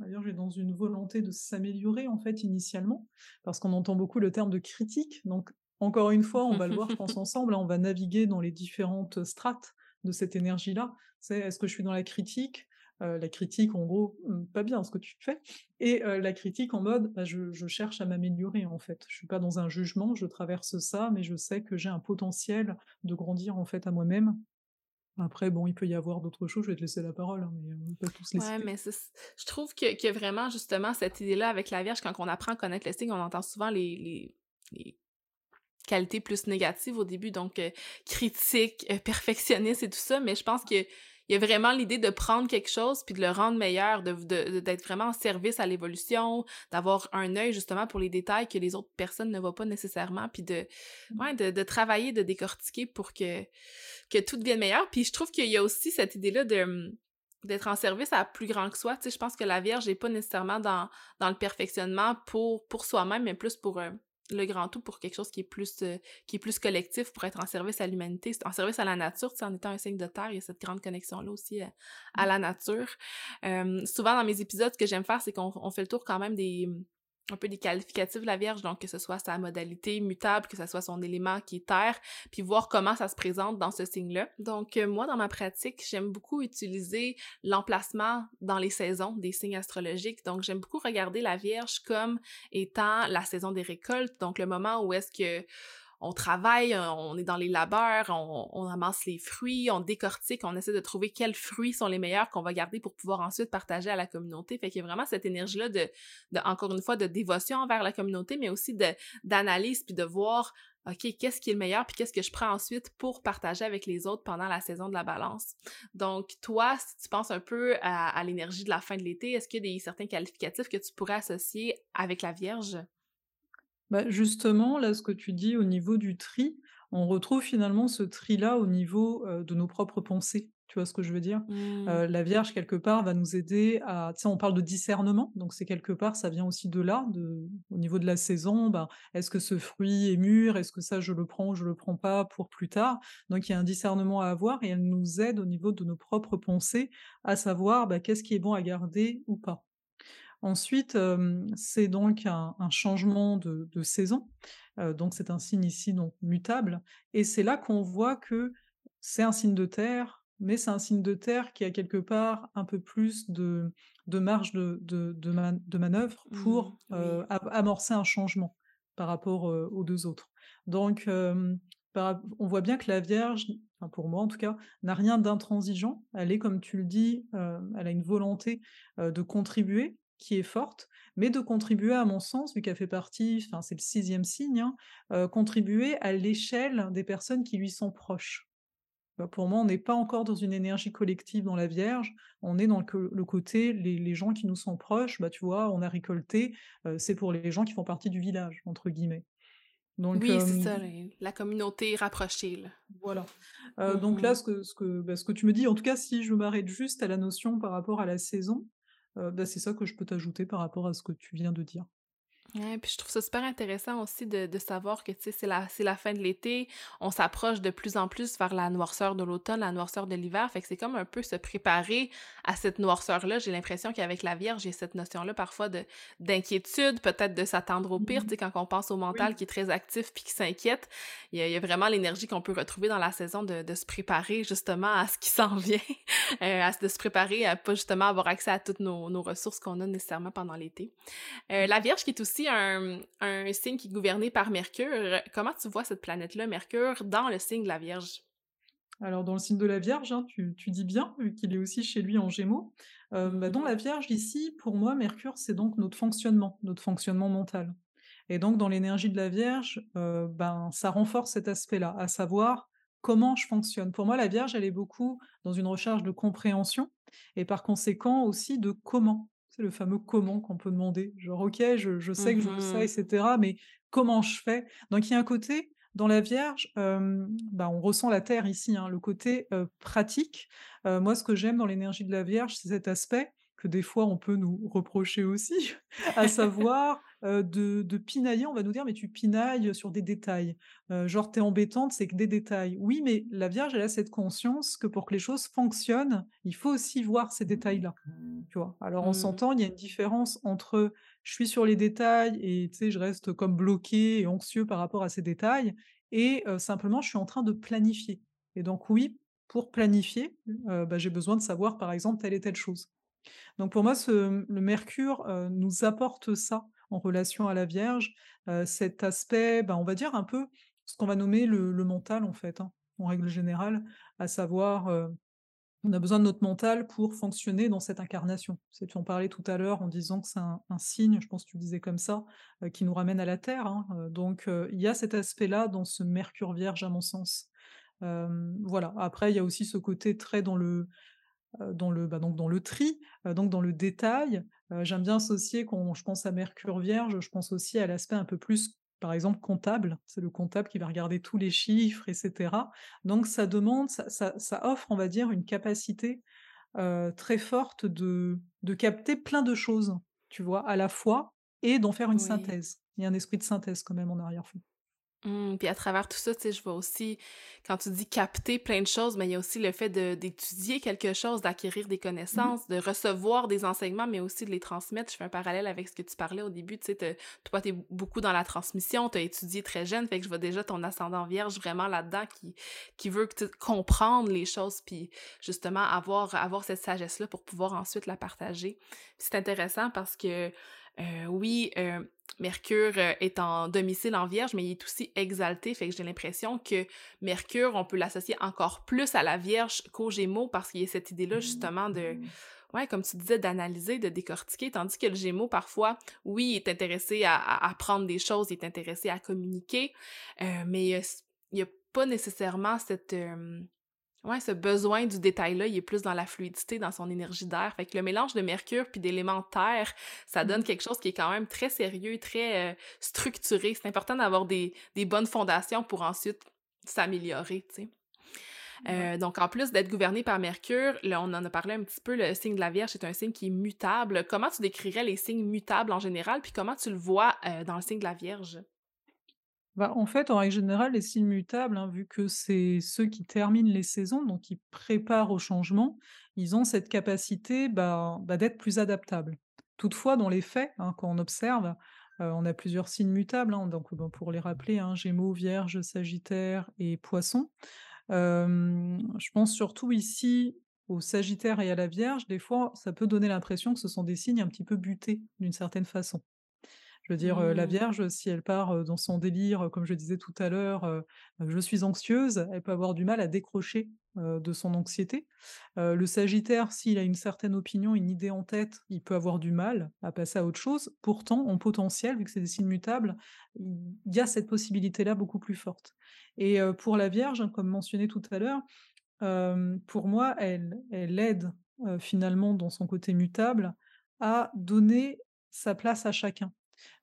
Vierge est dans une volonté de s'améliorer, en fait, initialement, parce qu'on entend beaucoup le terme de critique, donc encore une fois, on va le voir, je pense, ensemble, hein, on va naviguer dans les différentes strates de cette énergie-là. C'est est-ce que je suis dans la critique? Heu, la critique, en gros, mmh, pas bien ce que tu fais et heu, la critique en mode, bah, je je cherche à m'améliorer, en fait. Je suis pas dans un jugement, je traverse ça, mais je sais que j'ai un potentiel de grandir, en fait, à moi-même. Après bon, il peut y avoir d'autres choses, je vais te laisser la parole, hein, mais on peut tous les Ouais, mais je trouve que que vraiment justement cette idée-là avec la Vierge, quand on apprend à connaître le signe, on entend souvent les les les qualités plus négatives au début, donc heu, critique, heu, perfectionniste et tout ça, mais je pense qu'il y a vraiment l'idée de prendre quelque chose puis de le rendre meilleur, de de d'être vraiment en service à l'évolution, d'avoir un œil justement pour les détails que les autres personnes ne voient pas nécessairement, puis de Mmh. ouais, de de travailler, de décortiquer pour que que tout devienne meilleur. Puis je trouve qu'il y a aussi cette idée-là de, mmh, d'être en service à plus grand que soi. Tu sais, je pense que la Vierge est pas nécessairement dans dans le perfectionnement pour pour soi-même, mais plus pour, heu, le grand tout, pour quelque chose qui est plus, heu, qui est plus collectif, pour être en service à l'humanité, en service à la nature. Tu sais, en étant un signe de terre, il y a cette grande connexion-là aussi, heu, à Mmh. la nature. Hem, souvent dans mes épisodes, ce que j'aime faire, c'est qu'on on fait le tour quand même des, un peu des qualificatifs de la Vierge, donc que ce soit sa modalité mutable, que ce soit son élément qui est terre, puis voir comment ça se présente dans ce signe-là. Donc, heu, moi, dans ma pratique, j'aime beaucoup utiliser l'emplacement dans les saisons des signes astrologiques. Donc, j'aime beaucoup regarder la Vierge comme étant la saison des récoltes, donc le moment où est-ce que on travaille, euh, on est dans les labeurs, on, amasse les fruits, on décortique, on essaie de trouver quels fruits sont les meilleurs qu'on va garder pour pouvoir ensuite partager à la communauté. Fait qu'il y a vraiment cette énergie-là de, encore une fois, de dévotion envers la communauté, mais aussi d'analyse, puis de voir, OK, qu'est-ce qui est le meilleur, puis qu'est-ce que je prends ensuite pour partager avec les autres pendant la saison de la balance. Donc, toi, si tu penses un peu à, à l'énergie de la fin de l'été, est-ce qu'il y a des certains qualificatifs que tu pourrais associer avec la Vierge? Bah, justement, là, ce que tu dis au niveau du tri, on retrouve finalement ce tri-là au niveau, de nos propres pensées. Tu vois ce que je veux dire? Mmh. La Vierge quelque part va nous aider à tu sais, on parle de discernement, donc c'est quelque part, ça vient aussi de là, de au niveau de la saison, ben, est-ce que ce fruit est mûr? Est-ce que ça je le prends ou je le prends pas pour plus tard? Donc il y a un discernement à avoir et elle nous aide au niveau de nos propres pensées, à savoir, bah, qu'est-ce qui est bon à garder ou pas. Ensuite, c'est donc un un changement de de saison, donc c'est un signe ici donc mutable et c'est là qu'on voit que c'est un signe de terre, mais c'est un signe de terre qui a quelque part un peu plus de de marge de de de man de manœuvre Mmh, pour, oui. am amorcer un changement par rapport, aux 2 autres. Donc par on voit bien que la Vierge, enfin pour moi en tout cas, n'a rien d'intransigeant. Elle est comme tu le dis, elle a une volonté, de contribuer, qui est forte, mais de contribuer à mon sens, vu qu'elle fait partie enfin c'est le sixième signe, hein, heu, contribuer à l'échelle des personnes qui lui sont proches. Bah, pour moi, on n'est pas encore dans une énergie collective dans la Vierge, on est dans le côté les les gens qui nous sont proches, bah, tu vois, on a récolté, heu, c'est pour les gens qui font partie du «village» entre guillemets. Donc Oui, c'est ça, la communauté rapprochée, là. voilà. Heu, donc là, Mmh ce que ce que, bah, ce que tu me dis, en tout cas, si je m'arrête juste à la notion par rapport à la saison, heu, bah, c'est ça que je peux t'ajouter par rapport à ce que tu viens de dire. Ouais, puis je trouve ça super intéressant aussi de de savoir que, tu sais, c'est la c'est la fin de l'été, on s'approche de plus en plus vers la noirceur de l'automne, la noirceur de l'hiver, fait que c'est comme un peu se préparer à cette noirceur-là. J'ai l'impression qu'avec la Vierge, j'ai cette notion-là parfois de d'inquiétude, peut-être de s'attendre au pire, tu Mmh sais, quand on pense au mental qui est très actif puis qui s'inquiète, il y a il y a vraiment l'énergie qu'on peut retrouver dans la saison de de se préparer justement à ce qui s'en vient, heu, à de se préparer à pas justement avoir accès à toutes nos nos ressources qu'on a nécessairement pendant l'été. Heu, la Vierge qui est aussi un un signe qui est gouverné par Mercure, comment tu vois cette planète-là, Mercure, dans le signe de la Vierge? Alors dans le signe de la Vierge, hein, tu dis bien, vu qu'il est aussi chez lui en Gémeaux. Heu, bah, dans la Vierge ici, pour moi, Mercure, c'est donc notre fonctionnement, notre fonctionnement mental et donc dans l'énergie de la Vierge, heu, ben, ça renforce cet aspect-là, à savoir comment je fonctionne. Pour moi, la Vierge, elle est beaucoup dans une recherche de compréhension et par conséquent aussi de comment. C'est le fameux comment qu'on peut demander, genre: «OK, je je sais que je veux ça Mmh cetera, mais comment je fais?» donc il y a un côté Dans la Vierge, bah, on ressent la terre ici, hein, le côté, pratique. Moi, ce que j'aime dans l'énergie de la Vierge, c'est cet aspect que des fois on peut nous reprocher aussi, à savoir, de de pinailler. On va nous dire: «Mais tu pinailles sur des détails, heu, genre tu es embêtante, c'est que des détails». Oui, mais la Vierge, elle a cette conscience que pour que les choses fonctionnent, il faut aussi voir ces détails-là, tu vois? Alors on Mmh. s'entend, il y a une différence entre je suis sur les détails et tu sais, je reste comme bloqué et anxieux par rapport à ces détails et simplement je suis en train de planifier et donc oui, pour planifier, heu, bah, j'ai besoin de savoir par exemple telle et telle chose. Donc pour moi ce le mercure, heu, nous apporte ça en relation à la Vierge, heu, cet aspect, bah, on va dire un peu ce qu'on va nommer le mental en fait, hein, en règle générale, à savoir, heu on a besoin de notre mental pour fonctionner dans cette incarnation. Tu en parlais tout à l'heure en disant que c'est un signe, je pense que tu le disais comme ça, qui nous ramène à la terre, hein, donc il y a cet aspect-là dans ce Mercure vierge à mon sens. Voilà, après il y a aussi ce côté très dans le, dans le, bah, donc dans le tri, donc dans le détail. J'aime bien associer quand je pense à Mercure vierge, je pense aussi à l'aspect un peu plus, par exemple, comptable. C'est le comptable qui va regarder tous les chiffres et cetera. Donc ça demande ça ça ça offre, on va dire, une capacité, très forte de de capter plein de choses, tu vois? À la fois et d'en faire une Oui. synthèse. Il y a un esprit de synthèse quand même en arrière-fond. Mmh, puis à travers tout ça, tu sais, je vois aussi, quand tu dis capter plein de choses, mais il y a aussi le fait d'étudier quelque chose, d'acquérir des Mmh connaissances, de recevoir des enseignements, mais aussi de les transmettre. Je fais un parallèle avec ce que tu parlais au début, tu sais, toi, tu es beaucoup dans la transmission, tu as étudié très jeune, fait que je vois déjà ton ascendant vierge vraiment là-dedans qui, qui veut que tu comprendre les choses, puis justement avoir, avoir cette sagesse-là pour pouvoir ensuite la partager. C'est intéressant parce que, euh, oui, euh, Mercure euh, est en domicile en Vierge, mais il est aussi exalté, fait que j'ai l'impression que Mercure, on peut l'associer encore plus à la Vierge qu'aux Gémeaux parce qu'il y a cette idée-là justement de, ouais, comme tu disais, d'analyser, de décortiquer, tandis que le Gémeaux, parfois, oui, il est intéressé à, à apprendre des choses, il est intéressé à communiquer, euh, mais il n'y a, pas nécessairement cette... euh, Ouais, ce besoin du détail-là, il est plus dans la fluidité, dans son énergie d'air. Fait que le mélange de mercure puis d'éléments terre, ça donne mh. quelque chose qui est quand même très sérieux, très euh, structuré. C'est important d'avoir des, des bonnes fondations pour ensuite s'améliorer, tu sais. Ouais. Euh, donc, en plus d'être gouverné par Mercure, là, on en a parlé un petit peu, le signe de la Vierge, c'est un signe qui est mutable. Comment tu décrirais les signes mutables en général, puis comment tu le vois euh, dans le signe de la Vierge? Bah, en fait, en règle générale, les signes mutables, hein, vu que c'est ceux qui terminent les saisons, donc qui préparent au changement, ils ont cette capacité, bah, bah, d'être plus adaptables. Toutefois, dans les faits, hein, quand on observe, heu, on a plusieurs signes mutables, hein, donc pour les rappeler, hein, Gémeaux, Vierge, Sagittaire et Poissons. Hem, je pense surtout ici au Sagittaire et à la Vierge, des fois, ça peut donner l'impression que ce sont des signes un petit peu butés, d'une certaine façon. Je veux dire, la Hmm. Vierge, si elle part, dans son délire, comme je disais tout à l'heure, heu, heu, «Je suis anxieuse», elle peut avoir du mal à décrocher, de son anxiété. Le Sagittaire, s'il a une certaine opinion, une idée en tête, il peut avoir du mal à passer à autre chose. Pourtant, en potentiel, vu que c'est des signes mutables, il y a cette possibilité-là beaucoup plus forte et pour la Vierge, hein, comme mentionné tout à l'heure, pour moi, elle elle aide, finalement dans son côté mutable, à donner sa place à chacun.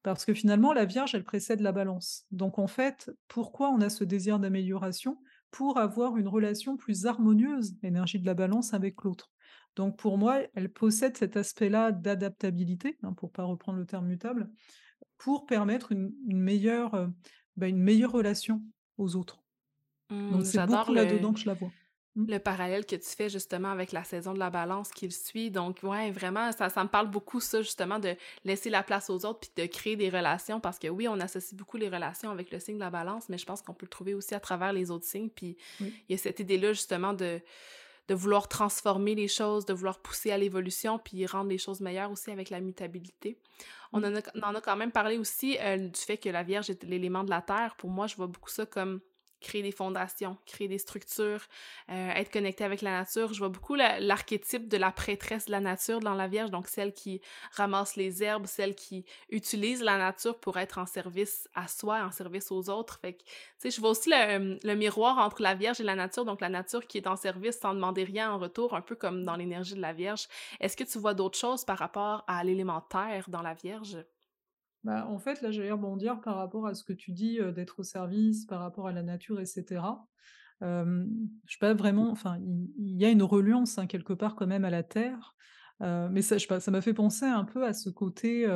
Parce que finalement, la Vierge, elle précède la Balance. Donc en fait, pourquoi on a ce désir d'amélioration? Pour avoir une relation plus harmonieuse, l'énergie de la Balance, avec l'autre. Donc pour moi, elle possède cet aspect-là d'adaptabilité, hein, pour pas reprendre le terme mutable, pour permettre une une meilleure, heu, bah, une meilleure relation aux autres. Donc Hmm, c'est beaucoup le, là-dedans que je la vois. Mmh. Le parallèle que tu fais justement avec la saison de la balance qui le suit. Donc, ouais, vraiment, ça, ça me parle beaucoup, ça, justement, de laisser la place aux autres puis de créer des relations parce que oui, on associe beaucoup les relations avec le signe de la balance, mais je pense qu'on peut le trouver aussi à travers les autres signes. Puis, Oui. il y a cette idée-là, justement, de, de vouloir transformer les choses, de vouloir pousser à l'évolution puis rendre les choses meilleures aussi avec la mutabilité. On Mmh. en a, on en a quand même parlé aussi euh, du fait que la Vierge est l'élément de la Terre. Pour moi, je vois beaucoup ça comme créer des fondations, créer des structures, euh, être connecté avec la nature. Je vois beaucoup la- l'archétype de la prêtresse de la nature dans la Vierge, donc celle qui ramasse les herbes, celle qui utilise la nature pour être en service à soi, en service aux autres. Fait que, tu sais, je vois aussi le, le miroir entre la Vierge et la nature, donc la nature qui est en service sans demander rien en retour, un peu comme dans l'énergie de la Vierge. Est-ce que tu vois d'autres choses par rapport à l'élémentaire dans la Vierge? Bah, en fait, là, j'allais rebondir par rapport à ce que tu dis, d'être au service par rapport à la nature et cetera. Hem, je sais pas vraiment enfin, il il y a une reliance, hein, quelque part quand même à la terre, mais ça je sais pas, ça m'a fait penser un peu à ce côté,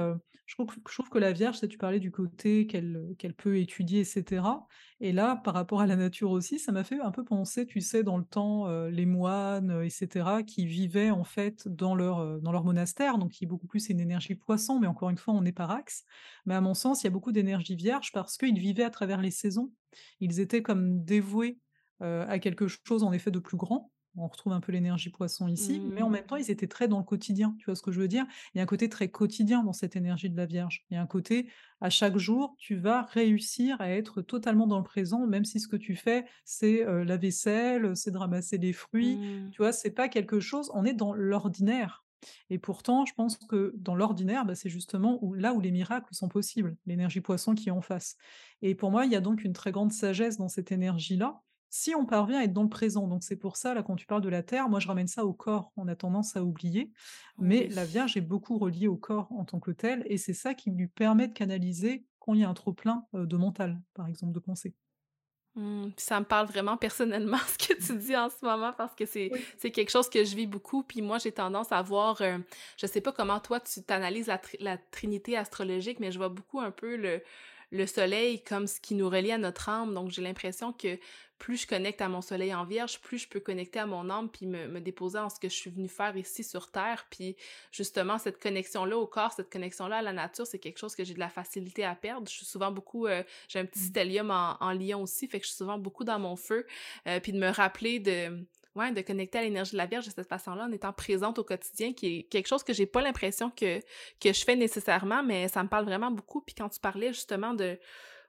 je trouve que la Vierge, tu parlais du côté qu'elle, peut étudier et cetera et là, par rapport à la nature aussi, ça m'a fait un peu penser, tu sais, dans le temps, les moines, heu et cetera, qui vivaient en fait dans leur, monastère, donc qui est beaucoup plus une énergie poisson, mais encore une fois, on est par axe. Mais à mon sens, il y a beaucoup d'énergie Vierge parce qu'ils vivaient à travers les saisons. Ils étaient comme dévoués à quelque chose en effet de plus grand. On retrouve un peu l'énergie poisson ici, mais en Mmh. même temps, ils étaient très dans le quotidien, tu vois ce que je veux dire? Il y a un côté très quotidien dans cette énergie de la Vierge. Il y a un côté, à chaque jour, tu vas réussir à être totalement dans le présent, même si ce que tu fais, c'est, heu, la vaisselle, c'est de ramasser les fruits, Mmh. tu vois? C'est pas quelque chose on est dans l'ordinaire et pourtant, je pense que dans l'ordinaire, bah, c'est justement où là où les miracles sont possibles, l'énergie poisson qui est en face et pour moi, il y a donc une très grande sagesse dans cette énergie-là si on parvient à être dans le présent, donc c'est pour ça, là, quand tu parles de la terre, moi je ramène ça au corps, on a tendance à oublier, mais Oui. la Vierge est beaucoup reliée au corps en tant que tel et c'est ça qui lui permet de canaliser quand il y a un trop plein, heu, de mental, par exemple, de pensées. Mmh, ça me parle vraiment personnellement ce que tu dis en ce moment parce que c'est Oui. quelque chose que je vis beaucoup. Puis moi, j'ai tendance à voir, heu, je sais pas comment toi tu t'analyses la tri la trinité astrologique, mais je vois beaucoup un peu le le soleil comme ce qui nous relie à notre âme. Donc j'ai l'impression que plus je connecte à mon soleil en vierge, plus je peux connecter à mon âme puis me me déposer en ce que je suis venue faire ici sur terre. Puis justement cette connexion-là au corps, cette connexion-là à la nature, c'est quelque chose que j'ai de la facilité à perdre. Je suis souvent beaucoup, heu, j'ai un petit Mmh. stellium en en lion aussi, fait que je suis souvent beaucoup dans mon feu, heu, puis de me rappeler de de connecter à l'énergie de la Vierge de cette façon-là, en étant présente au quotidien, qui est quelque chose que j'ai pas l'impression que que je fais nécessairement, mais ça me parle vraiment beaucoup. Puis quand tu parlais justement de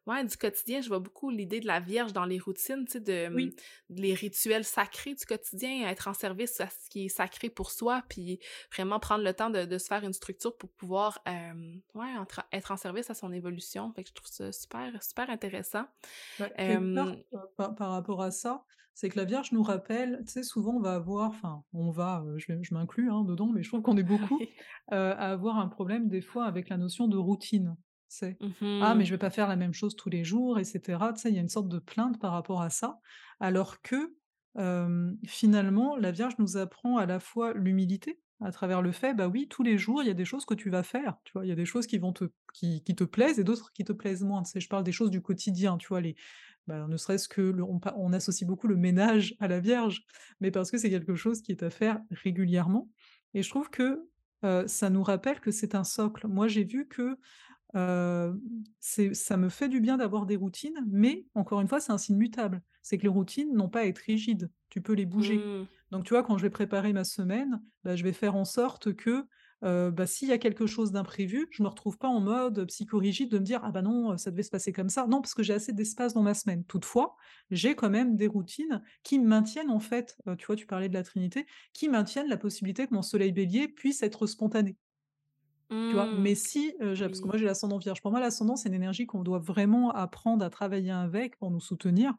ouais, du quotidien, je vois beaucoup l'idée de la Vierge dans les routines, tu sais, de, Oui. les rituels sacrés du quotidien, être en service à ce qui est sacré pour soi, puis vraiment prendre le temps de de se faire une structure pour pouvoir, ouais, entre être en service à son évolution. Fait que je trouve ça super, super intéressant. Bah, part, Hem, heu, par par rapport à ça, c'est que la Vierge nous rappelle, tu sais, souvent on va avoir enfin, on va, heu, je m'inclus, hein, dedans, mais je trouve qu'on est beaucoup, heu, à avoir un problème des fois avec la notion de routine, «Ah mais Mmh je vais pas faire la même chose tous les jours» et cetera, tu sais? Il y a une sorte de plainte par rapport à ça, alors que, finalement, la Vierge nous apprend à la fois l'humilité, à travers le fait, bah, oui, tous les jours, il y a des choses que tu vas faire, tu vois? Il y a des choses qui vont te qui qui te plaisent et d'autres qui te plaisent moins, tu sais? Je parle des choses du quotidien, tu vois? Les bah, ne serait-ce que le on associe beaucoup le ménage à la Vierge, mais parce que c'est quelque chose qui est à faire régulièrement et je trouve que, ça nous rappelle que c'est un socle. Moi, j'ai vu que, ça me fait du bien d'avoir des routines, mais encore une fois, c'est un signe mutable. C'est que les routines n'ont pas à être rigides, tu peux les bouger. Mmh. Donc tu vois, quand je vais préparer ma semaine, bah, je vais faire en sorte que, bah, s'il y a quelque chose d'imprévu, je me retrouve pas en mode, psychorigide de me dire: «Ah bah non, ça devait se passer comme ça». Non, parce que j'ai assez d'espace dans ma semaine. Toutefois, j'ai quand même des routines qui maintiennent en fait, tu vois, tu parlais de la trinité, qui maintiennent la possibilité que mon soleil bélier puisse être spontané. Tu vois? Mmh. Mais si, j'ai parce que Oui. moi j'ai l'ascendant vierge. Pour moi, l'ascendant, c'est une énergie qu'on doit vraiment apprendre à travailler avec pour nous soutenir,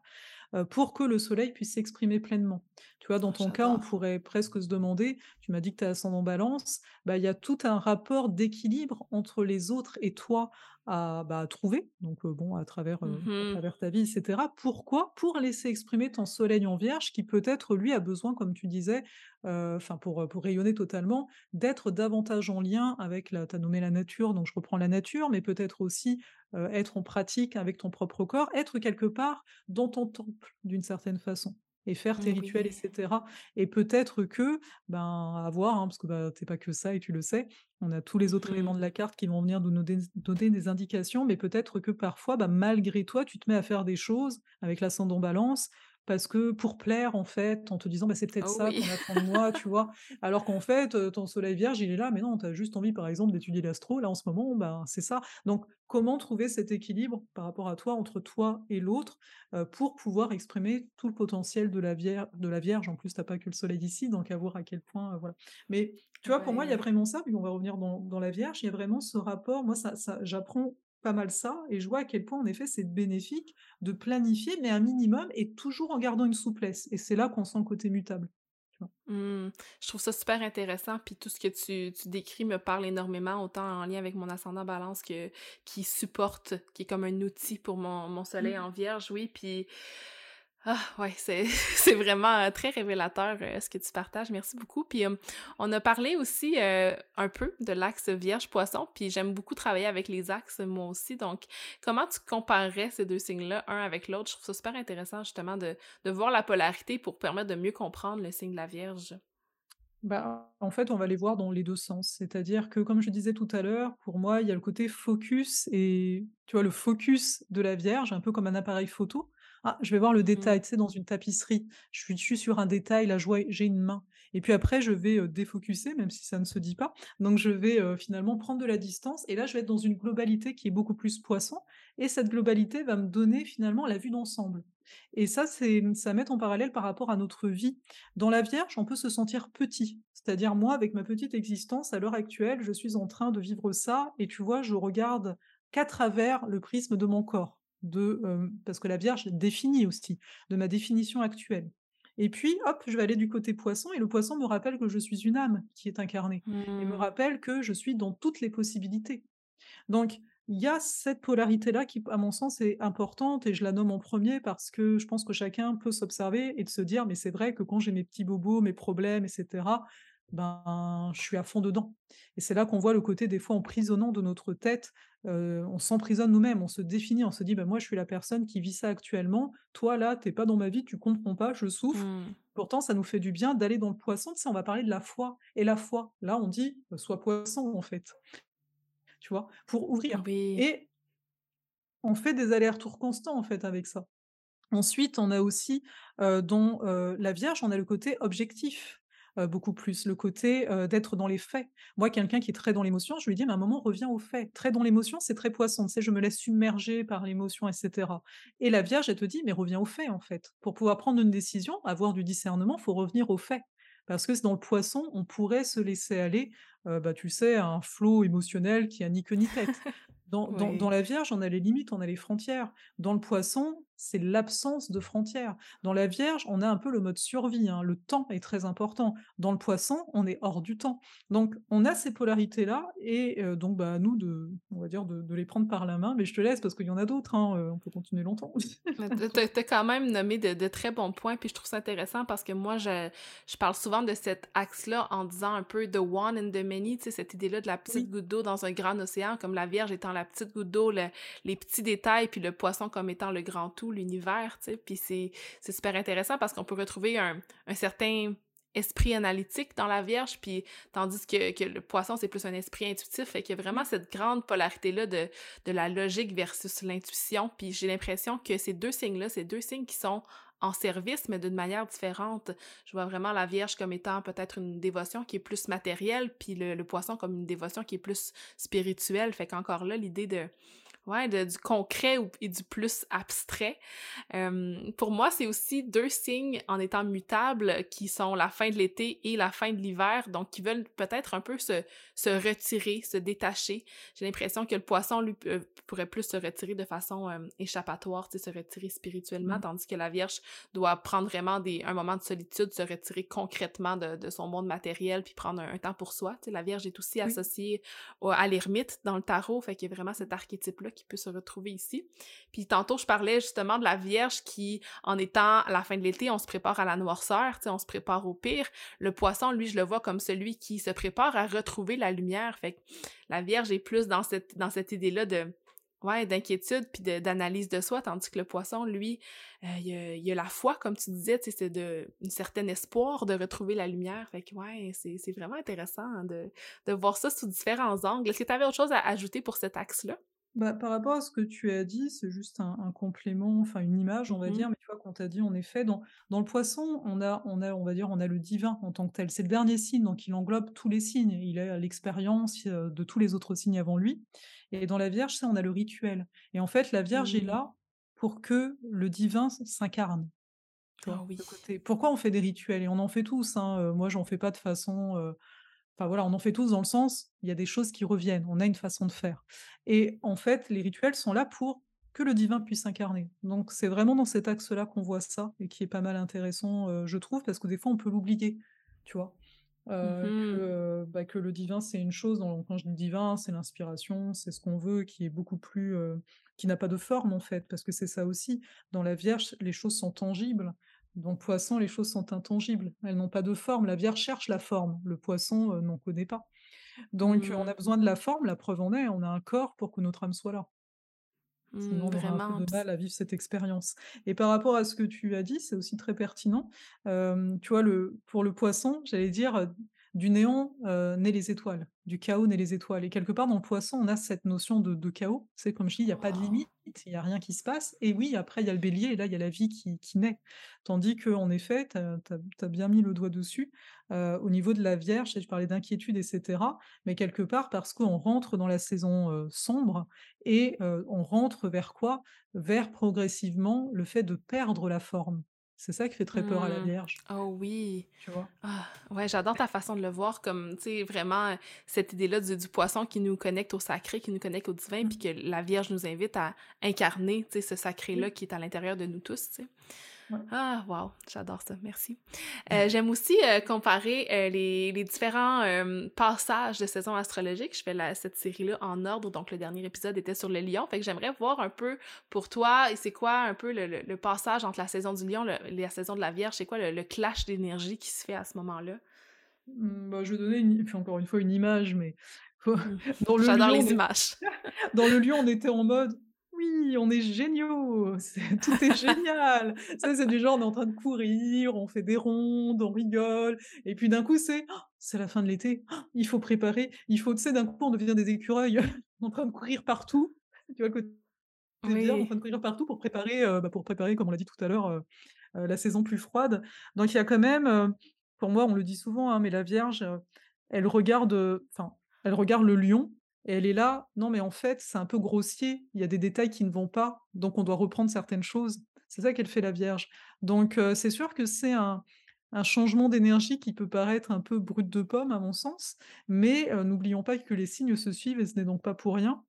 heu, pour que le soleil puisse s'exprimer pleinement. Tu vois? Dans Oh, ton cas, on pourrait presque se demander, tu m'as dit que tu es ascendant Balance, bah, il y a tout un rapport d'équilibre entre les autres et toi à, bah, à trouver, donc heu, bon, à travers, à Mmh travers ta vie et cetera. Pourquoi? Pour laisser exprimer ton soleil en Vierge qui peut-être, lui, a besoin, comme tu disais, enfin pour, pour rayonner totalement, d'être davantage en lien avec la tu as nommé la nature, donc je reprends la nature, mais peut-être aussi, heu, être en pratique avec ton propre corps, être quelque part dans ton temple, d'une certaine façon et faire tes rituels et Oui. cetera et peut-être que, ben, à voir, hein, parce que, bah, tu pas que ça et tu le sais. On a tous les autres Mmh éléments de la carte qui vont venir nous donner des indications, mais peut-être que parfois, bah, malgré toi, tu te mets à faire des choses avec l'ascendant Balance parce que pour plaire, en fait, en te disant: «Bah, c'est peut-être Oh ça oui. qu'on attend de moi», tu vois? Alors qu'en fait, ton soleil vierge, il est là, mais non, tu as juste envie, par exemple, d'étudier l'astro, là, en ce moment, ben, c'est ça. Donc comment trouver cet équilibre par rapport à toi, entre toi et l'autre, pour pouvoir exprimer tout le potentiel de la vier de la Vierge? En plus, tu as pas que le soleil ici, donc à voir à quel point, voilà. Mais tu vois, pour moi, il y a vraiment ça, puis on va revenir dans dans la Vierge, il y a vraiment ce rapport, moi, ça ça j'apprends pas mal ça et je vois à quel point, en effet, c'est bénéfique de planifier, mais un minimum et toujours en gardant une souplesse et c'est là qu'on sent le côté mutable. Mmh. Je trouve ça super intéressant, puis tout ce que tu tu décris me parle énormément, autant en lien avec mon ascendant Balance que qui supporte, qui est comme un outil pour mon mon soleil Mmh. en Vierge, oui, puis ah ouais, c'est vraiment, heu, très révélateur, heu, ce que tu partages. Merci beaucoup. Puis, hem, on a parlé aussi, un peu de l'axe Vierge-Poisson, puis j'aime beaucoup travailler avec les axes, moi aussi. Donc, comment tu comparerais ces 2 signes-là, un avec l'autre? Je trouve ça super intéressant justement de voir la polarité pour permettre de mieux comprendre le signe de la Vierge. Bah, en fait, on va les voir dans les 2 sens. C'est-à-dire que, comme je disais tout à l'heure, pour moi, il y a le côté focus et tu vois, le focus de la Vierge, un peu comme un appareil photo. Ah, je vais voir le Mmh détail, tu sais, dans une tapisserie. Je suis je suis sur un détail, là, j'ai une main et puis après je vais, défocuser, même si ça ne se dit pas. Donc je vais, finalement prendre de la distance et là, je vais être dans une globalité qui est beaucoup plus Poisson et cette globalité va me donner finalement la vue d'ensemble et ça, c'est, mmh, à mettre en parallèle par rapport à notre vie. Dans la Vierge, on peut se sentir petit, c'est-à-dire moi, avec ma petite existence, à l'heure actuelle, je suis en train de vivre ça et tu vois, je regarde qu'à travers le prisme de mon corps, de, parce que la Vierge définit aussi, de ma définition actuelle et puis hop, je vais aller du côté Poisson et le Poisson me rappelle que je suis une âme qui est incarnée et me Mmh. rappelle que je suis dans toutes les possibilités. Donc il y a cette polarité-là qui, à mon sens, est importante et je la nomme en premier parce que je pense que chacun peut s'observer et de se dire: «Mais c'est vrai que quand j'ai mes petits bobos, mes problèmes et cetera, ben, je suis à fond dedans» et c'est là qu'on voit le côté des fois emprisonnant de notre tête, on s'emprisonne nous-mêmes, on se définit, on se dit: «Bah, moi, je suis la personne qui vit ça actuellement, toi, là, t'es pas dans ma vie, tu comprends pas, je souffre». Mmh. Pourtant, ça nous fait du bien d'aller dans le Poisson, tu sais, on va parler de la foi et la foi, là, on dit: «Bah, sois Poisson, en fait». Tu vois? Pour ouvrir Oui. et on fait des allers-retours constants, en fait, avec ça. Ensuite, on a aussi, dans, la Vierge, on a le côté objectif, heu, beaucoup plus, le côté, heu, d'être dans les faits. Moi, quelqu'un qui est très dans l'émotion, je lui dis: «Mais à un moment, reviens aux faits». Très dans l'émotion, c'est très Poisson, tu sais? Je me laisse submerger par l'émotion et cetera et la Vierge, elle te dit: «Mais reviens aux faits, en fait». Pour pouvoir prendre une décision, avoir du discernement, faut revenir aux faits. Parce que dans le Poisson, on pourrait se laisser aller, heu, bah, tu sais, à un flot émotionnel qui a ni queue ni tête. Dans dans dans Oui. la Vierge, on a les limites, on a les frontières. Dans le Poisson, c'est l'absence de frontières. Dans la Vierge, on a un peu le mode survie, hein, le temps est très important. Dans le Poisson, on est hors du temps. Donc on a ces polarités-là et heu, donc bah, à nous de on va dire de de les prendre par la main, mais je te laisse parce qu'il y en a d'autres, hein, heu, on peut continuer longtemps. Tu as quand même nommé de de très bons points, puis je trouve ça intéressant parce que moi, je je parle souvent de cet axe-là en disant un peu the one and the many, tu sais, cette idée-là de la petite Oui, goutte d'eau dans un grand océan, comme la Vierge étant la petite goutte d'eau, le les petits détails, puis le poisson comme étant le grand tout, l'univers, tu sais. Puis c'est c'est super intéressant parce qu'on peut retrouver un un certain esprit analytique dans la Vierge, puis tandis que que le Poisson, c'est plus un esprit intuitif. Fait qu'il y a vraiment oui, cette grande polarité-là de de la logique versus l'intuition. Puis j'ai l'impression que ces 2 signes-là, c'est 2 signes qui sont en service, mais d'une manière différente. Je vois vraiment la Vierge comme étant peut-être une dévotion qui est plus matérielle, puis le le Poisson comme une dévotion qui est plus spirituelle. Fait qu'encore là, l'idée de ouais, de du concret et du plus abstrait. Hem, pour moi, c'est aussi 2 signes en étant mutables qui sont la fin de l'été et la fin de l'hiver, donc qui veulent peut-être un peu se se retirer, se détacher. J'ai l'impression que le Poisson, lui, heu, pourrait plus se retirer de façon, hem, échappatoire, se retirer spirituellement, mmh, tandis que la Vierge doit prendre vraiment des un moment de solitude, se retirer concrètement de de son monde matériel, puis prendre un un temps pour soi. La Vierge est aussi oui, associée au à l'ermite dans le tarot, fait qu'il y a vraiment cet archétype-là qui peut se retrouver ici. Puis tantôt, je parlais justement de la Vierge qui, en étant à la fin de l'été, on se prépare à la noirceur, on se prépare au pire. Le Poisson, lui, je le vois comme celui qui se prépare à retrouver la lumière. Fait que la Vierge est plus dans cette dans cette idée-là de ouais, d'inquiétude puis d'analyse de soi, tandis que le Poisson, lui, heu, il a a la foi, comme tu disais, c'est de une certaine espoir de retrouver la lumière. Fait que ouais, c'est vraiment intéressant de de voir ça sous différents angles. Est-ce que tu avais autre chose à ajouter pour cet axe-là? Bah, par rapport à ce que tu as dit, c'est juste un un complément, enfin une image, on va Mmh dire, mais tu vois, qu'on t'a dit en effet, dans dans le Poisson, on a on a, on va dire, on a le divin en tant que tel. C'est le dernier signe, donc il englobe tous les signes. Il a l'expérience, heu, de tous les autres signes avant lui et dans la Vierge, ça, on a le rituel et en fait, la Vierge est Mmh. là pour que le divin s s'incarne, tu Ah vois? oui. Côté pourquoi on fait des rituels? Et on en fait tous, hein, heu, moi, j'en fais pas de façon, heu Enfin voilà, on en fait tous dans le sens, il y a des choses qui reviennent, on a une façon de faire et en fait, les rituels sont là pour que le divin puisse s'incarner. Donc c'est vraiment dans cet axe-là qu'on voit ça et qui est pas mal intéressant, heu, je trouve, parce que des fois on peut l'oublier, tu vois? Heu, que, Mmh heu, bah, que le divin c'est une chose, dans quand je dis divin, c'est l'inspiration, c'est ce qu'on veut, qui est beaucoup plus, qui n'a pas de forme en fait, parce que c'est ça aussi. Dans la Vierge, les choses sont tangibles. Dans le Poisson, les choses sont intangibles. Elles n'ont pas de forme. La Vierge cherche la forme, le Poisson, heu, n'en connaît pas. Donc, on a Mmh. besoin de la forme, la preuve en est, on a un corps pour que notre âme soit là. Mmh, Sinon, on aura un peu de mal à vivre cette expérience. Et par rapport à ce que tu as dit, c'est aussi très pertinent. Tu vois, le pour le Poisson, j'allais dire, du néant, naît les étoiles, du chaos naît les étoiles et quelque part dans le Poisson, on a cette notion de de chaos. C'est comme je dis, il y a pas de limite, il y a rien qui se passe et oui, après il y a le Bélier et là, il y a la vie qui qui naît. Tandis qu'en effet, tu as bien mis le doigt dessus, au niveau de la Vierge, je parlais d'inquiétude et cetera, mais quelque part parce qu'on rentre dans la saison, sombre et on rentre vers quoi? Vers progressivement le fait de perdre la forme. C'est ça qui fait très peur à la Mmh. Vierge, Oh oui! tu vois? Ah, ouais, j'adore ta façon de le voir comme, tu sais, vraiment, heu, cette idée-là du du poisson qui nous connecte au sacré, qui nous connecte au divin, Mmh. puis que la Vierge nous invite à incarner, tu sais, ce sacré-là qui est à l'intérieur de nous tous, tu sais. Ouais. Ah, wow, j'adore ça, merci. Heu, j'aime aussi, heu, comparer, heu, les les différents, passages de saison astrologique. Je fais la cette série-là en ordre, donc le dernier épisode était sur le lion. Fait que j'aimerais voir un peu pour toi, et c'est quoi un peu le le le passage entre la saison du lion, le la saison de la Vierge? C'est quoi le le clash d'énergie qui se fait à ce moment-là? Mmh, bah, je vais donner une encore une fois une image, mais Mmh. J'adore les images. dans le lion, on était en mode: «Oui, on est géniaux, tout est génial!» Sais, c'est du genre, on est en train de courir, on fait des rondes, on rigole et puis d'un coup, c'est: «Oh, «C'est la fin de l'été, oh, il faut préparer, il faut» tu sais, d'un coup, on devient des écureuils en train de courir partout. Tu vois le côté bien, en Oui. train de courir partout pour préparer, heu, bah, pour préparer, comme on l'a dit tout à l'heure, heu heu, la saison plus froide. Donc il y a quand même, pour moi, on le dit souvent, hein, mais la Vierge, elle regarde, enfin, elle regarde le lion et elle est là: «Non, mais en fait, c'est un peu grossier, il y a des détails qui ne vont pas, donc on doit reprendre certaines choses». C'est ça qu'elle fait la Vierge. Donc c'est sûr que c'est un un changement d'énergie qui peut paraître un peu brut de pomme à mon sens, mais n'oublions pas que les signes se suivent et ce n'est donc pas pour rien.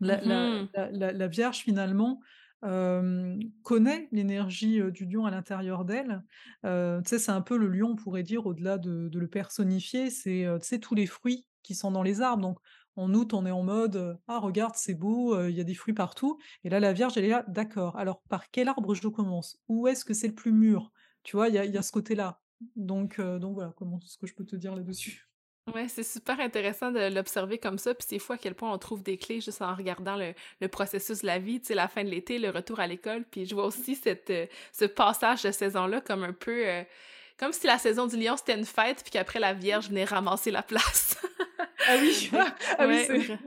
La Mmh la la la Vierge finalement, connaît l'énergie, du lion à l'intérieur d'elle. Sais, c'est un peu le lion, on pourrait dire, au-delà de de le personnifier, c'est, tous les fruits qui sont dans les arbres. Donc en août, on est en mode, «Ah regarde, c'est beau, il y a des fruits partout» et là, la Vierge, elle est là: «D'accord, alors par quel arbre je commence? Où est-ce que c'est le plus mûr?» Tu vois? Il y y a ce côté-là. Donc donc voilà, comment ce que je peux te dire là-dessus. Ouais, c'est super intéressant de l'observer comme ça, puis c'est fou à quel point on trouve des clés juste en regardant le le processus de la vie, tu sais, la fin de l'été, le retour à l'école, puis je vois aussi cette, ce passage de saison-là comme un peu, comme si la saison du lion, c'était une fête, puis qu'après la Vierge venait ramasser la place. Ah oui, ah oui, ouais,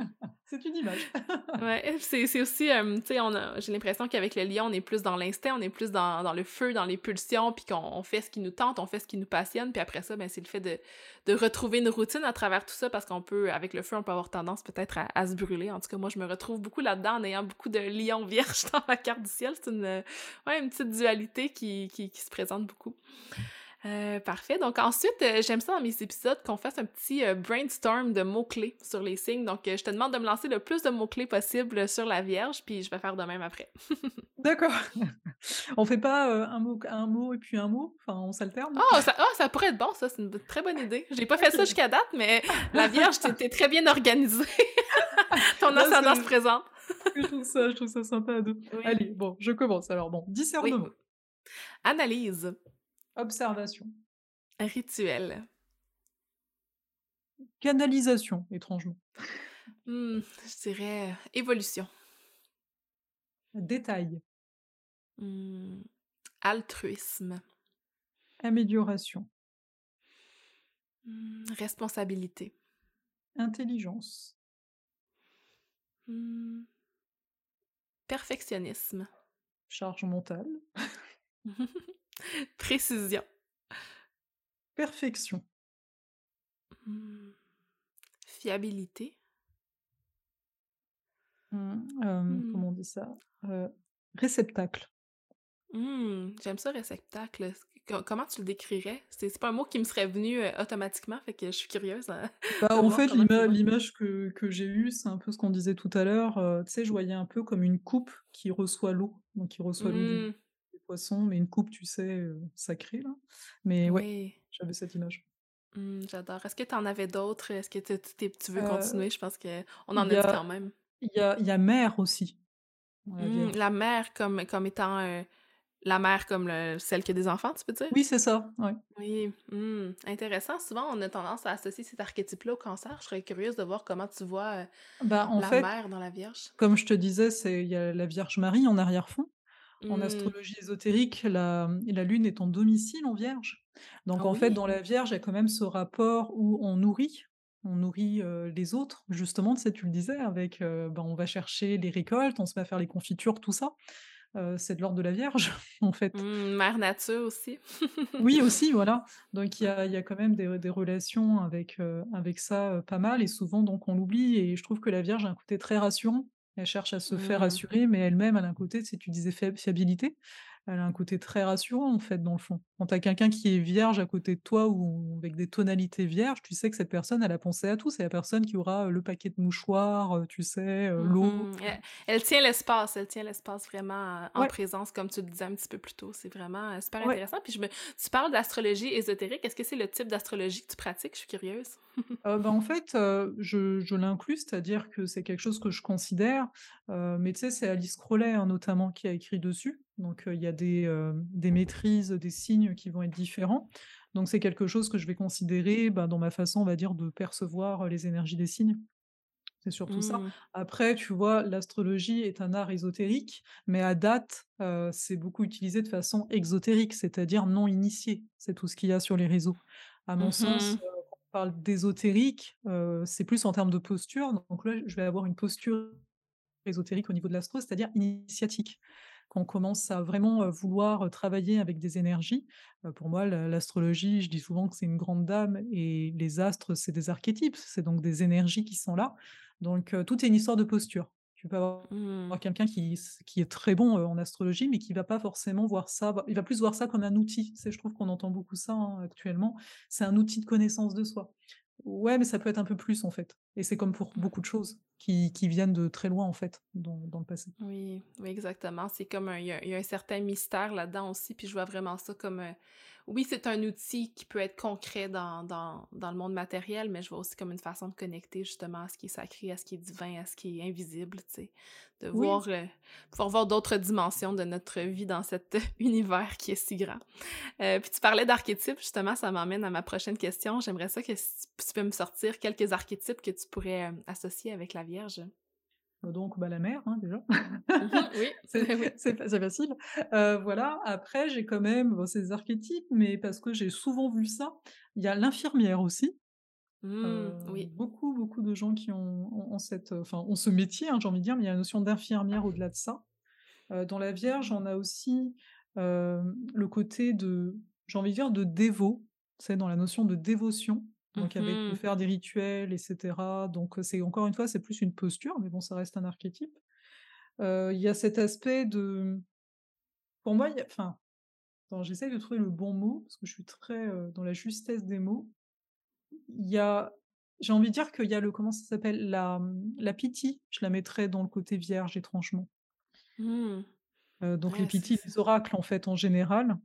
c'est une image. Ouais, c'est aussi, hem, tu sais, j'ai l'impression qu'avec le lion, on est plus dans l'instinct, on est plus dans dans le feu, dans les pulsions, puis qu'on on fait ce qui nous tente, on fait ce qui nous passionne, puis après ça, ben, c'est le fait de de retrouver une routine à travers tout ça parce qu'on peut avec le feu, on peut avoir tendance peut-être à à se brûler. En tout cas, moi, je me retrouve beaucoup là-dedans en ayant beaucoup de lions vierges dans ma carte du ciel. C'est une, ouais, une petite dualité qui qui qui se présente beaucoup. Heu, parfait. Donc ensuite, heu, j'aime ça dans mes épisodes qu'on fasse un petit, heu, brainstorm de mots-clés sur les signes. Donc, je te demande de me lancer le plus de mots-clés possible sur la Vierge, puis je vais faire de même après. D'accord. On fait pas, un mot un mot et puis un mot? Enfin, on s'alterne? Oh, ça ah, ça pourrait être bon ça, c'est une très bonne idée. J'ai pas fait ça jusqu'à date, mais la Vierge, tu es très bien organisée. Ton que présente. je trouve ça je trouve ça sympa à 2. Oui, Allez, bon, je commence alors. Bon, oui. discernement, Analyse, observation, rituel, canalisation, étrangement, mmh, je dirais, heu, évolution, détail, mmh, altruisme, amélioration, mmh, responsabilité, intelligence, mmh, perfectionnisme, charge mentale, précision, perfection, mmh, fiabilité, mmh, mmh, comment on dit ça? Heu, réceptacle, j'aime ça réceptacle, comment tu le décrirais? C'est pas un mot qui me serait venu euh, automatiquement, fait que je suis curieuse. Hein, bah, en fait, l'image que, que j'ai eue, c'est un peu ce qu'on disait tout à l'heure. Euh, tu sais, je voyais un peu comme une coupe qui reçoit l'eau, donc qui reçoit l'eau mais une coupe, tu sais, euh, sacrée, là. Mais ouais, j'avais cette image. Mmh, j'adore. Est-ce que tu en avais d'autres? Est-ce que tu veux continuer? Je pense qu'on en a, dit quand même. Il y a, y a mère aussi. Mmh, la mère comme, comme étant la mère comme celle qui a des enfants, tu peux dire? Oui, c'est ça, Oui, mmh, intéressant. Souvent, on a tendance à associer cet archétype-là au cancer. Je serais curieuse de voir comment tu vois bah, en la fait, mère dans la Vierge. Comme je te disais, il y a la Vierge Marie en arrière-fond. En mmh. astrologie ésotérique, la, la Lune est en domicile en Vierge. Donc ah en fait, dans la Vierge, il y a quand même ce rapport où on nourrit, on nourrit les autres, justement, tu sais, tu le disais, avec, ben, on va chercher les récoltes, on se met à faire les confitures, tout ça c'est de l'ordre de la Vierge, en fait. Mmh, mère nature aussi. oui, aussi, voilà. Donc il y a, y a, quand même des, des relations avec, avec ça pas mal, et souvent donc on l'oublie, et je trouve que la Vierge a un côté très rassurant. Elle cherche à se faire rassurer, mais elle-même, elle a un côté, si tu disais fiabilité, elle a un côté très rassurant en fait dans le fond. Quand tu as quelqu'un qui est vierge à côté de toi ou avec des tonalités vierges, tu sais que cette personne, elle a pensé à tout. C'est la personne qui aura le paquet de mouchoirs, tu sais, l'eau. Mmh elle, tient l'espace, elle tient l'espace vraiment en présence, comme tu le disais un petit peu plus tôt. C'est vraiment super intéressant. Puis je me... tu parles d'astrologie ésotérique. Est-ce que c'est le type d'astrologie que tu pratiques? Je suis curieuse. Ben, en fait, je, je l'inclus, c'est-à-dire que c'est quelque chose que je considère. mais tu sais, c'est Alice Crowley hein, notamment qui a écrit dessus. Donc il y a des, des, maîtrises, des signes qui vont être différents. Donc c'est quelque chose que je vais considérer ben, dans ma façon, on va dire, de percevoir les énergies des signes. C'est surtout ça. Mmh. Après, tu vois, l'astrologie est un art ésotérique, mais à date, c'est beaucoup utilisé de façon exotérique, c'est-à-dire non initié. C'est tout ce qu'il y a sur les réseaux. À mon sens, mmh quand on parle d'ésotérique, c'est plus en termes de posture. Donc là, je vais avoir une posture ésotérique au niveau de l'astro, c'est-à-dire initiatique qu'on commence à vraiment vouloir travailler avec des énergies. pour moi, l'astrologie, je dis souvent que c'est une grande dame et les astres, c'est des archétypes, c'est donc des énergies qui sont là. Donc tout est une histoire de posture. Tu peux avoir, mmh. quelqu'un qui, qui, est très bon en astrologie, mais qui va pas forcément voir ça, il va plus voir ça comme un outil. C'est, je trouve qu'on entend beaucoup ça hein, actuellement. C'est un outil de connaissance de soi. Ouais, mais ça peut être un peu plus en fait. Et c'est comme pour beaucoup de choses qui, qui viennent de très loin en fait, dans, dans le passé. Oui, oui, exactement. C'est comme il y, a un certain mystère là-dedans aussi, puis je vois vraiment ça comme oui, c'est un outil qui peut être concret dans, dans, dans, le monde matériel, mais je vois aussi comme une façon de connecter justement à ce qui est sacré, à ce qui est divin, à ce qui est invisible, tu sais. De voir, euh, pouvoir voir d'autres dimensions de notre vie dans cet univers qui est si grand. Euh, puis tu parlais d'archétypes, justement, ça m'emmène à ma prochaine question. J'aimerais ça que tu peux me sortir quelques archétypes que tu pourrais euh, associer avec la Vierge. Donc, bah, la mer, hein, déjà. Mmh oui, c'est facile. Euh, voilà. Après, j'ai quand même ces archétypes, mais parce que j'ai souvent vu ça. Il y a l'infirmière aussi. Mmh, euh, oui. Beaucoup, beaucoup de gens qui ont, cette, enfin, ont ce métier, hein, j'ai envie de dire, mais il y a la notion d'infirmière au-delà de ça. Euh, dans la Vierge, on a aussi le côté de, j'ai envie de dire, de dévot. C'est dans la notion de dévotion. Donc avec mmh faire des rituels, etc. Donc c'est encore une fois, c'est plus une posture, mais bon, ça reste un archétype. Il y a cet aspect de... Pour moi, il enfin, j'essaye de trouver le bon mot, parce que je suis très dans la justesse des mots. Il y a... J'ai envie de dire qu'il y a le... Comment ça s'appelle la, mmh, la pitié, je la mettrais dans le côté vierge, étrangement. Mmh. donc les pitiés, les oracles, en fait, en général.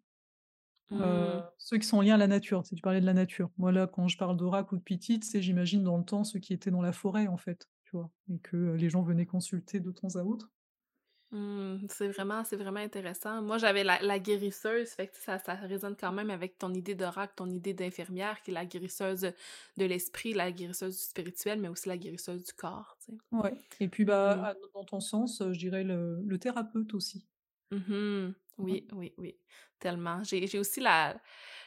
Mmh. ceux qui sont liés à la nature, tu parlais de la nature. Moi là, quand je parle d'oracle ou de petite, c'est j'imagine dans le temps ceux qui étaient dans la forêt en fait, tu vois, et que les gens venaient consulter de temps à autre. Mmh, c'est vraiment, c'est vraiment intéressant. Moi, j'avais la, guérisseuse, fait que ça, ça résonne quand même avec ton idée d'oracle, ton idée d'infirmière, qui est la guérisseuse de l'esprit, la guérisseuse du spirituel, mais aussi la guérisseuse du corps. Tu sais. Ouais. Et puis, bah, mmh. dans ton sens, je dirais le, le thérapeute aussi. Mmh oui, oui, oui, tellement. J'ai aussi la,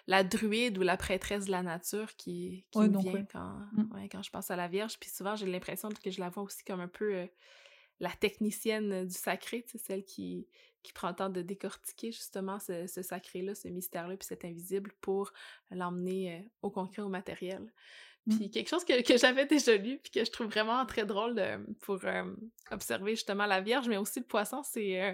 la druide ou la prêtresse de la nature qui, qui me vient quand, mmh. quand je pense à la Vierge. Puis souvent, j'ai l'impression que je la vois aussi comme un peu euh, la technicienne du sacré, c'est celle qui, qui prend le temps de décortiquer justement ce, ce sacré-là, ce mystère-là, puis cet invisible pour l'emmener euh, au concret, au matériel. Mmh. Puis quelque chose que, que j'avais déjà lu, puis que je trouve vraiment très drôle pour observer justement la Vierge, mais aussi le poisson, c'est euh,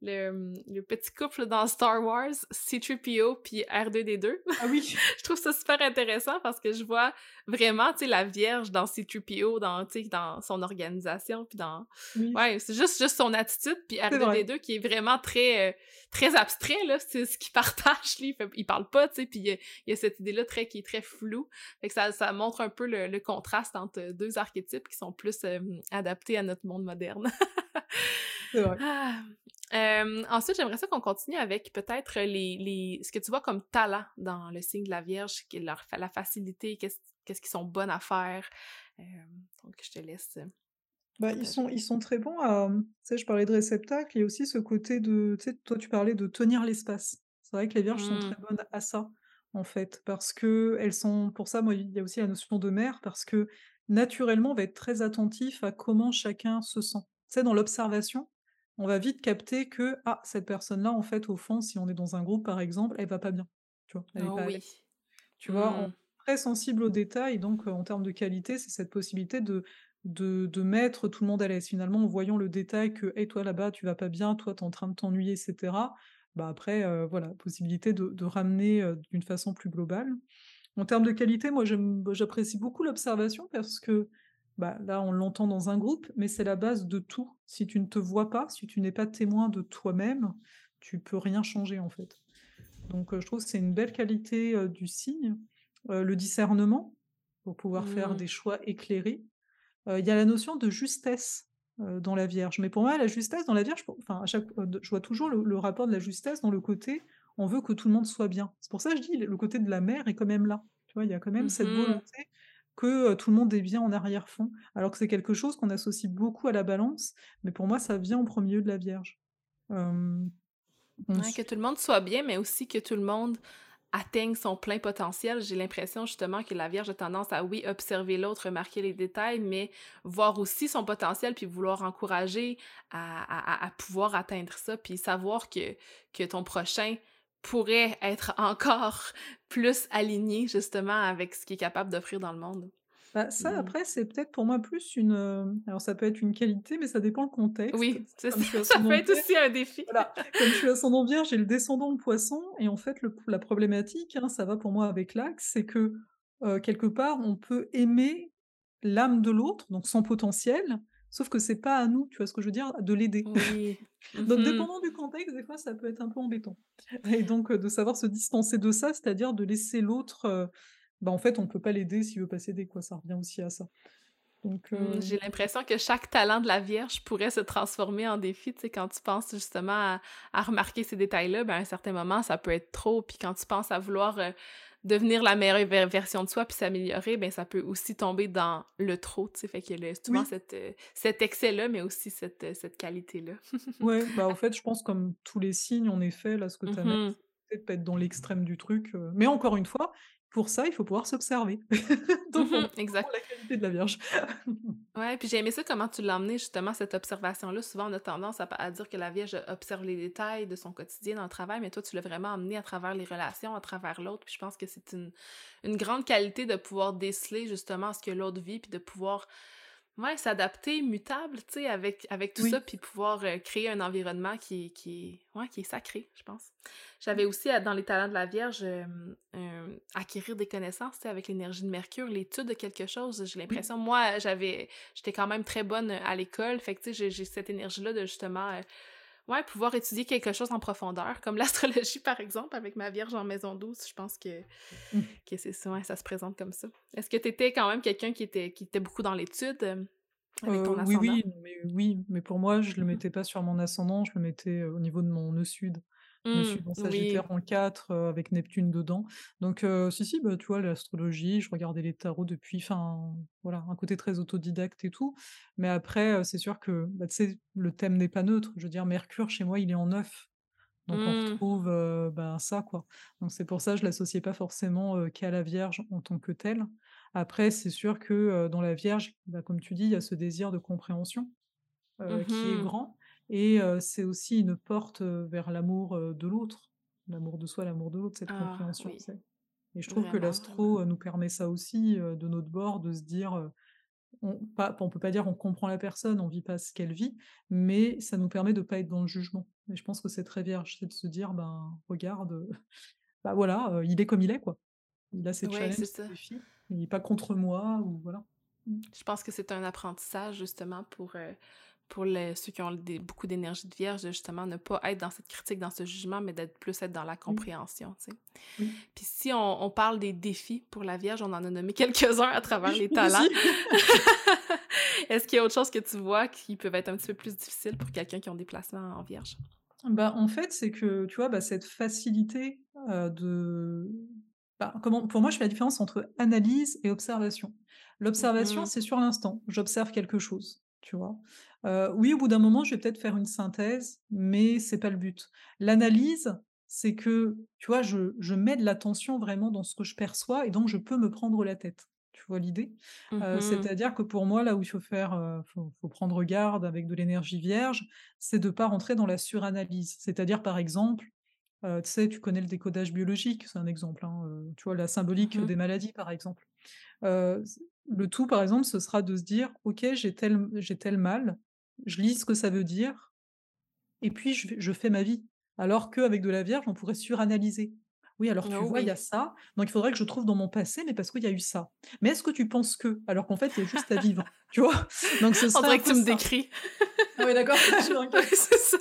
le, le, petit couple dans Star Wars, C-3PO puis R2D2. Ah oui! je trouve ça super intéressant parce que je vois vraiment, tu sais, la Vierge dans C-3PO, dans, dans son organisation, puis dans... Ouais, c'est juste, juste son attitude, puis R2D2 qui est vraiment très, euh, très abstrait, là, c'est ce qu'il partage, lui, il, parle pas, tu sais, puis il y, a cette idée-là très, qui est très floue, fait que ça, ça montre un peu le, contraste entre deux archétypes qui sont plus euh, adaptés à notre monde moderne. Ah. ensuite, j'aimerais ça qu'on continue avec peut-être les, les, ce que tu vois comme talent dans le signe de la Vierge, leur, la facilité, qu'est-ce qu'ils sont bonnes à faire. donc, je te laisse. Bah, ils sont, ils sont très bons à. Tu sais, je parlais de réceptacle, il y a aussi ce côté de. Tu sais, toi, tu parlais de tenir l'espace. C'est vrai que les vierges sont très mmh. bonnes à ça, en fait, parce que elles sont. Pour ça, moi, il y a aussi la notion de mère, parce que naturellement, on va être très attentif à comment chacun se sent. Sais, dans l'observation, on va vite capter que, ah, cette personne-là, en fait, au fond, si on est dans un groupe, par exemple, elle va pas bien. Tu vois, elle est pas oui. Tu vois, mmh très sensible aux détails, donc en termes de qualité, c'est cette possibilité de, de, de, mettre tout le monde à l'aise. Finalement, en voyant le détail que, hey, toi là-bas, tu vas pas bien, toi, tu es en train de t'ennuyer, etc. Bah après, voilà, possibilité de, de ramener d'une façon plus globale. En termes de qualité, moi, bah, j'apprécie beaucoup l'observation parce que bah, là, on l'entend dans un groupe, mais c'est la base de tout. Si tu ne te vois pas, si tu n'es pas témoin de toi-même, tu peux rien changer en fait. Donc, je trouve que c'est une belle qualité du signe le discernement, pour pouvoir faire des mmh. choix éclairés. Il y a la notion de justesse dans la Vierge. Mais pour moi, la justesse dans la Vierge, enfin, à chaque, je vois toujours le, rapport de la justesse dans le côté on veut que tout le monde soit bien. C'est pour ça que je dis le côté de la mère est quand même là. Tu vois, il y a quand même cette mmh volonté que tout le monde est bien en arrière-fond, alors que c'est quelque chose qu'on associe beaucoup à la balance, mais pour moi, ça vient en premier lieu de la Vierge. que tout le monde soit bien, mais aussi que tout le monde atteigne son plein potentiel. J'ai l'impression justement que la Vierge a tendance à, oui, observer l'autre, remarquer les détails, mais voir aussi son potentiel, puis vouloir encourager à, pouvoir atteindre ça, puis savoir que, que ton prochain pourrait être encore plus aligné justement avec ce qu'il est capable d'offrir dans le monde. Bah, ça, mmh. après, c'est peut-être pour moi plus une. alors, ça peut être une qualité, mais ça dépend le contexte. Oui, ça, ça peut être aussi un défi. Voilà. Comme je suis ascendant vierge, j'ai le descendant poisson, et en fait, le, la problématique, hein, ça va pour moi avec l'axe, c'est que quelque part, on peut aimer l'âme de l'autre, donc son potentiel, sauf que c'est pas à nous, tu vois ce que je veux dire, de l'aider. Oui. donc, mmh dépendant du contexte, des fois, ça peut être un peu embêtant. Et donc, de savoir se distancer de ça, c'est-à-dire de laisser l'autre bah, en fait, on peut pas l'aider s'il veut pas s'aider, quoi. Ça revient aussi à ça. Donc, mmh, J'ai l'impression que chaque talent de la Vierge pourrait se transformer en défi. Tu sais, quand tu penses justement à, remarquer ces détails-là, ben, à un certain moment, ça peut être trop. Puis quand tu penses à vouloir devenir la meilleure version de soi puis s'améliorer, ben ça peut aussi tomber dans le trop. Tu sais, fait qu'il y a souvent cette, cet excès-là, mais aussi cette, cette qualité-là. ouais, bah en fait, je pense comme tous les signes, en effet, là, ce que tu as mmh peut-être pas être dans l'extrême du truc. Mais encore une fois, pour ça, il faut pouvoir s'observer. Donc, mmh exact. la qualité de la Vierge. ouais, puis j'ai aimé ça comment tu l'as emmené, justement, cette observation-là. Souvent, on a tendance à, dire que la Vierge observe les détails de son quotidien dans le travail, mais toi, tu l'as vraiment emmené à travers les relations, à travers l'autre. Puis je pense que c'est une, une grande qualité de pouvoir déceler, justement, ce que l'autre vit, puis de pouvoir Ouais, s'adapter, mutable, tu sais, avec, avec tout ça, puis pouvoir euh, créer un environnement qui, qui, ouais, qui est sacré, je pense. J'avais aussi, dans les talents de la Vierge, euh, acquérir des connaissances, tu sais, avec l'énergie de Mercure, l'étude de quelque chose. J'ai l'impression, moi, j'avais, j'étais quand même très bonne à l'école, fait que, tu sais, j'ai cette énergie-là de justement euh, ouais, pouvoir étudier quelque chose en profondeur, comme l'astrologie par exemple, avec ma Vierge en maison 12, je pense que, mmh. que c'est ça, ça se présente comme ça. Est-ce que tu étais quand même quelqu'un qui était, qui était beaucoup dans l'étude euh, avec ton ascendant? Oui, oui mais, oui, mais pour moi, je le mmh mettais pas sur mon ascendant, je le mettais au niveau de mon nœud sud. Je suis mmh, dans Sagittaire en 4 avec Neptune dedans. Donc, si, si, bah, tu vois, l'astrologie, je regardais les tarots depuis, enfin, voilà, un côté très autodidacte et tout. Mais après, c'est sûr que, bah, tu sais, le thème n'est pas neutre. Je veux dire, Mercure, chez moi, il est en 9. Donc, on mmh. retrouve ben, ça, quoi. Donc, c'est pour ça que je l'associais pas forcément qu'à la Vierge en tant que telle. Après, c'est sûr que dans la Vierge, bah, comme tu dis, il y a ce désir de compréhension qui est mmh grand. Et c'est aussi une porte vers l'amour de l'autre, l'amour de soi, l'amour de l'autre, cette ah, compréhension. Et je trouve que Vraiment, l'astro, nous permet ça aussi, de notre bord, de se dire, on pas on peut pas dire on comprend la personne, on vit pas ce qu'elle vit, mais ça nous permet de pas être dans le jugement. Et je pense que c'est très vierge, c'est de se dire: «Ben, regarde, bah, voilà, il est comme il est, quoi. Il a ses Ouais, challenges, ses défis, il est pas contre moi» ou voilà. Mmh. Je pense que c'est un apprentissage justement pour, pour les ceux qui ont des beaucoup d'énergie de Vierge, justement ne pas être dans cette critique, dans ce jugement, mais d'être plus être dans la Oui, compréhension, tu sais. oui. Puis si on on parle des défis pour la Vierge, on en a nommé quelques-uns à travers les talents. Est-ce qu'il y a autre chose que tu vois qui peuvent être un petit peu plus difficiles pour quelqu'un qui ont des placements en Vierge? Bah, en fait, c'est que, tu vois, bah, cette facilité, heu, de bah, comment pour moi, je fais la différence entre analyse et observation. L'observation, Mmh c'est sur l'instant, j'observe quelque chose, tu vois? Oui, au bout d'un moment, je vais peut-être faire une synthèse, mais c'est pas le but. L'analyse, c'est que, tu vois, je je mets de l'attention vraiment dans ce que je perçois et donc je peux me prendre la tête. Tu vois l'idée? Mmh c'est-à-dire que pour moi, là où il faut faire, faut prendre garde avec de l'énergie vierge, c'est de pas rentrer dans la suranalyse. C'est-à-dire, par exemple, tu sais, tu connais le décodage biologique, c'est un exemple, hein, tu vois, la symbolique Mmh des maladies, par exemple. Le tout, par exemple, ce sera de se dire: «OK, j'ai tel j'ai tel mal, je lis ce que ça veut dire et puis je fais ma vie». Alors qu'avec de la Vierge, on pourrait suranalyser. «Oui, alors tu Oh vois, il y a ça, donc il faudrait que je trouve dans mon passé, mais parce qu'il y a eu ça. Mais est-ce que tu penses que?» alors qu'en fait, il y a juste à vivre, tu vois? Donc ce serait dirait que tu me décris. Oui, d'accord. C'est ça.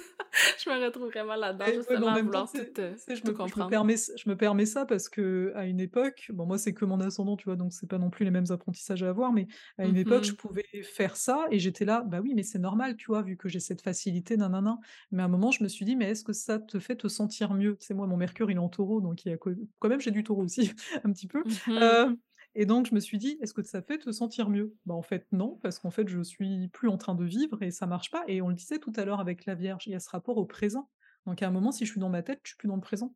Je me retrouve vraiment là-dedans, ouais, à temps, tout, je tout me je me comprendre. permets je me permets ça parce que à une époque, bon moi c'est que mon ascendant, tu vois? Donc c'est pas non plus les mêmes apprentissages à avoir, mais à une époque, je Mmh pouvais faire ça et j'étais là: «Bah oui, mais c'est normal, tu vois? Vu que j'ai cette facilité, nin». Mais à un moment, je me suis dit: «Mais est-ce que ça te fait te sentir mieux?» sais, moi, mon mercure, il est en Taureau, donc il y a quand même j'ai du Taureau aussi, un petit peu, Mmh et donc je me suis dit: «Est-ce que ça fait te sentir mieux?» bah, en fait, non, parce qu'en fait, je suis plus en train de vivre et ça marche pas et on le disait tout à l'heure avec la Vierge, il y a ce rapport au présent. Donc à un moment, si je suis dans ma tête, je suis plus dans le présent,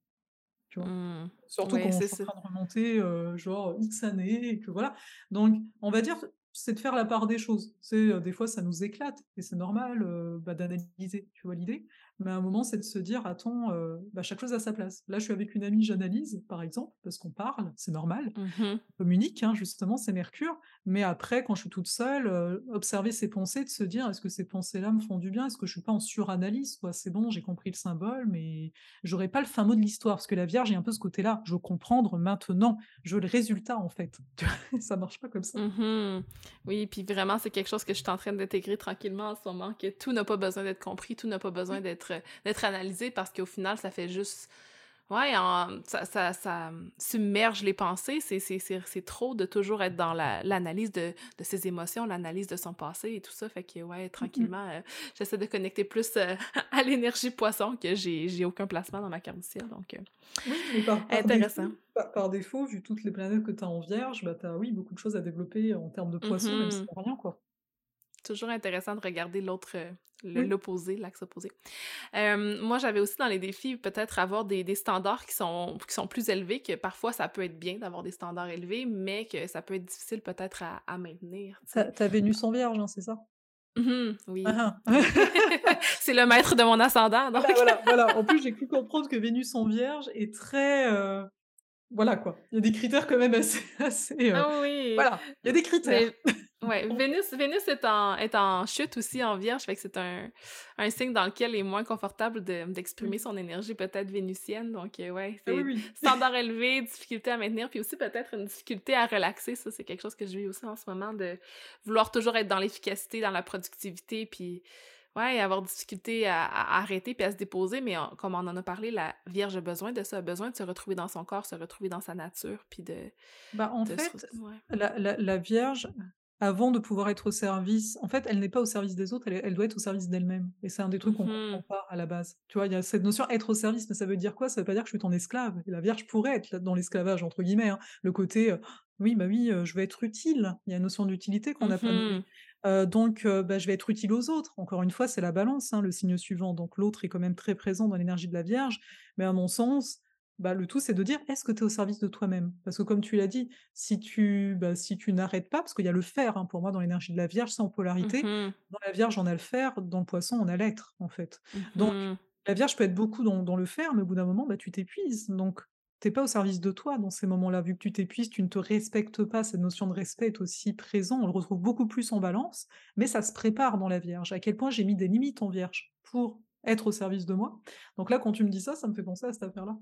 tu vois? Mmh. Surtout Ouais, quand je c'est suis en train de remonter, heu, genre X années et que voilà. Donc on va dire, c'est de faire la part des choses. C'est, heu, des fois ça nous éclate et c'est normal, heu, bah, d'analyser, tu vois l'idée? Mais à un moment, c'est de se dire: «Attends, heu, bah, chaque chose a sa place». Là, je suis avec une amie, j'analyse, par exemple, parce qu'on parle, c'est normal Mmh communique, hein, justement, c'est Mercure. Mais après, quand je suis toute seule, heu, observer ses pensées, de se dire: «Est-ce que ces pensées-là me font du bien? Est-ce que je suis pas en suranalyse, quoi? C'est bon, j'ai compris le symbole, mais j'aurais pas le fin mot de l'histoire». Parce que la Vierge, a un peu ce côté-là, je veux comprendre maintenant, je veux le résultat, en fait. Ça marche pas comme ça. Mmh Oui, puis vraiment, c'est quelque chose que je suis en train d'intégrer tranquillement en ce moment, que tout n'a pas besoin d'être compris, tout n'a pas besoin Oui, d'être, analysé parce qu'au final, ça fait juste ouais, en ça ça ça, submerge les pensées. C'est c'est c'est c'est trop de toujours être dans la l'analyse de de ses émotions, l'analyse de son passé et tout ça. Fait que ouais, tranquillement, heu, j'essaie de connecter plus, heu, à l'énergie poisson que j'ai j'ai aucun placement dans ma carte du ciel, donc heu, Oui, par par intéressant. défaut par par défaut, vu toutes les planètes que tu as en Vierge, bah, tu as, oui, beaucoup de choses à développer en termes de Poisson, même si c'est rien, quoi. Toujours intéressant de regarder l'autre, Oui. l'opposé, l'axe opposé. Hem, moi, j'avais aussi dans les défis peut-être avoir des des standards qui sont qui sont plus élevés, que parfois ça peut être bien d'avoir des standards élevés, mais que ça peut être difficile peut-être à à maintenir, as Vénus en Vierge, hein, c'est ça? Mmh oui. Hein, hein. C'est le maître de mon ascendant, Voilà, donc voilà, voilà. En plus, j'ai cru comprendre que Vénus en Vierge est très, heu, voilà quoi. Il y a des critères quand même assez assez, ah oui! voilà, il y a des critères. Mais ouais, Vénus Vénus est en est en Chute aussi, en Vierge, fait que c'est un un signe dans lequel il est moins confortable de d'exprimer Oui. son énergie peut-être vénusienne, donc heu, ouais, Ah oui, c'est oui. standard élevé, difficulté à maintenir, puis aussi peut-être une difficulté à relaxer. Ça, c'est quelque chose que je vis aussi en ce moment, de vouloir toujours être dans l'efficacité, dans la productivité, puis ouais, avoir difficulté à à arrêter puis à se déposer, mais comme on en a parlé, la Vierge a besoin de ça, a besoin de se retrouver dans son corps, se retrouver dans sa nature, puis de Bah, en de se fait, ouais. la la la Vierge, avant de pouvoir être au service en fait, elle n'est pas au service des autres, elle doit être au service d'elle-même et c'est un des trucs qu'on comprend Mmh pas à la base. Tu vois? Il y a cette notion «être au service», mais ça veut dire quoi? Ça veut pas dire que je suis ton esclave et la Vierge pourrait être dans «l'esclavage» entre guillemets, hein. Le côté, heu: «Oui, bah, oui, heu, je veux être utile». Il y a une notion d'utilité qu'on n'a pas nommée. Heu, donc bah, je vais être utile aux autres. Encore une fois, c'est la Balance, hein, le signe suivant, donc l'autre est quand même très présent dans l'énergie de la Vierge, mais à mon sens, bah, le tout, c'est de dire: «Est-ce que tu es au service de toi-même?» parce que comme tu l'as dit, si tu bah, si tu n'arrêtes pas parce qu'il y a le faire, hein, pour moi dans l'énergie de la Vierge, c'est en polarité. Mmh Dans la Vierge, on a le faire, dans le Poisson, on a l'être, en fait. Donc Mmh la Vierge peut être beaucoup dans dans le faire, mais au bout d'un moment, bah, tu t'épuises. Donc tu es pas au service de toi dans ces moments-là. Vu que tu t'épuises, tu ne te respectes pas, cette notion de respect est aussi présent, on le retrouve beaucoup plus en Balance, mais ça se prépare dans la Vierge. À quel point j'ai mis des limites en Vierge pour être au service de moi. Donc là, quand tu me dis ça, ça me fait penser à cette affaire-là.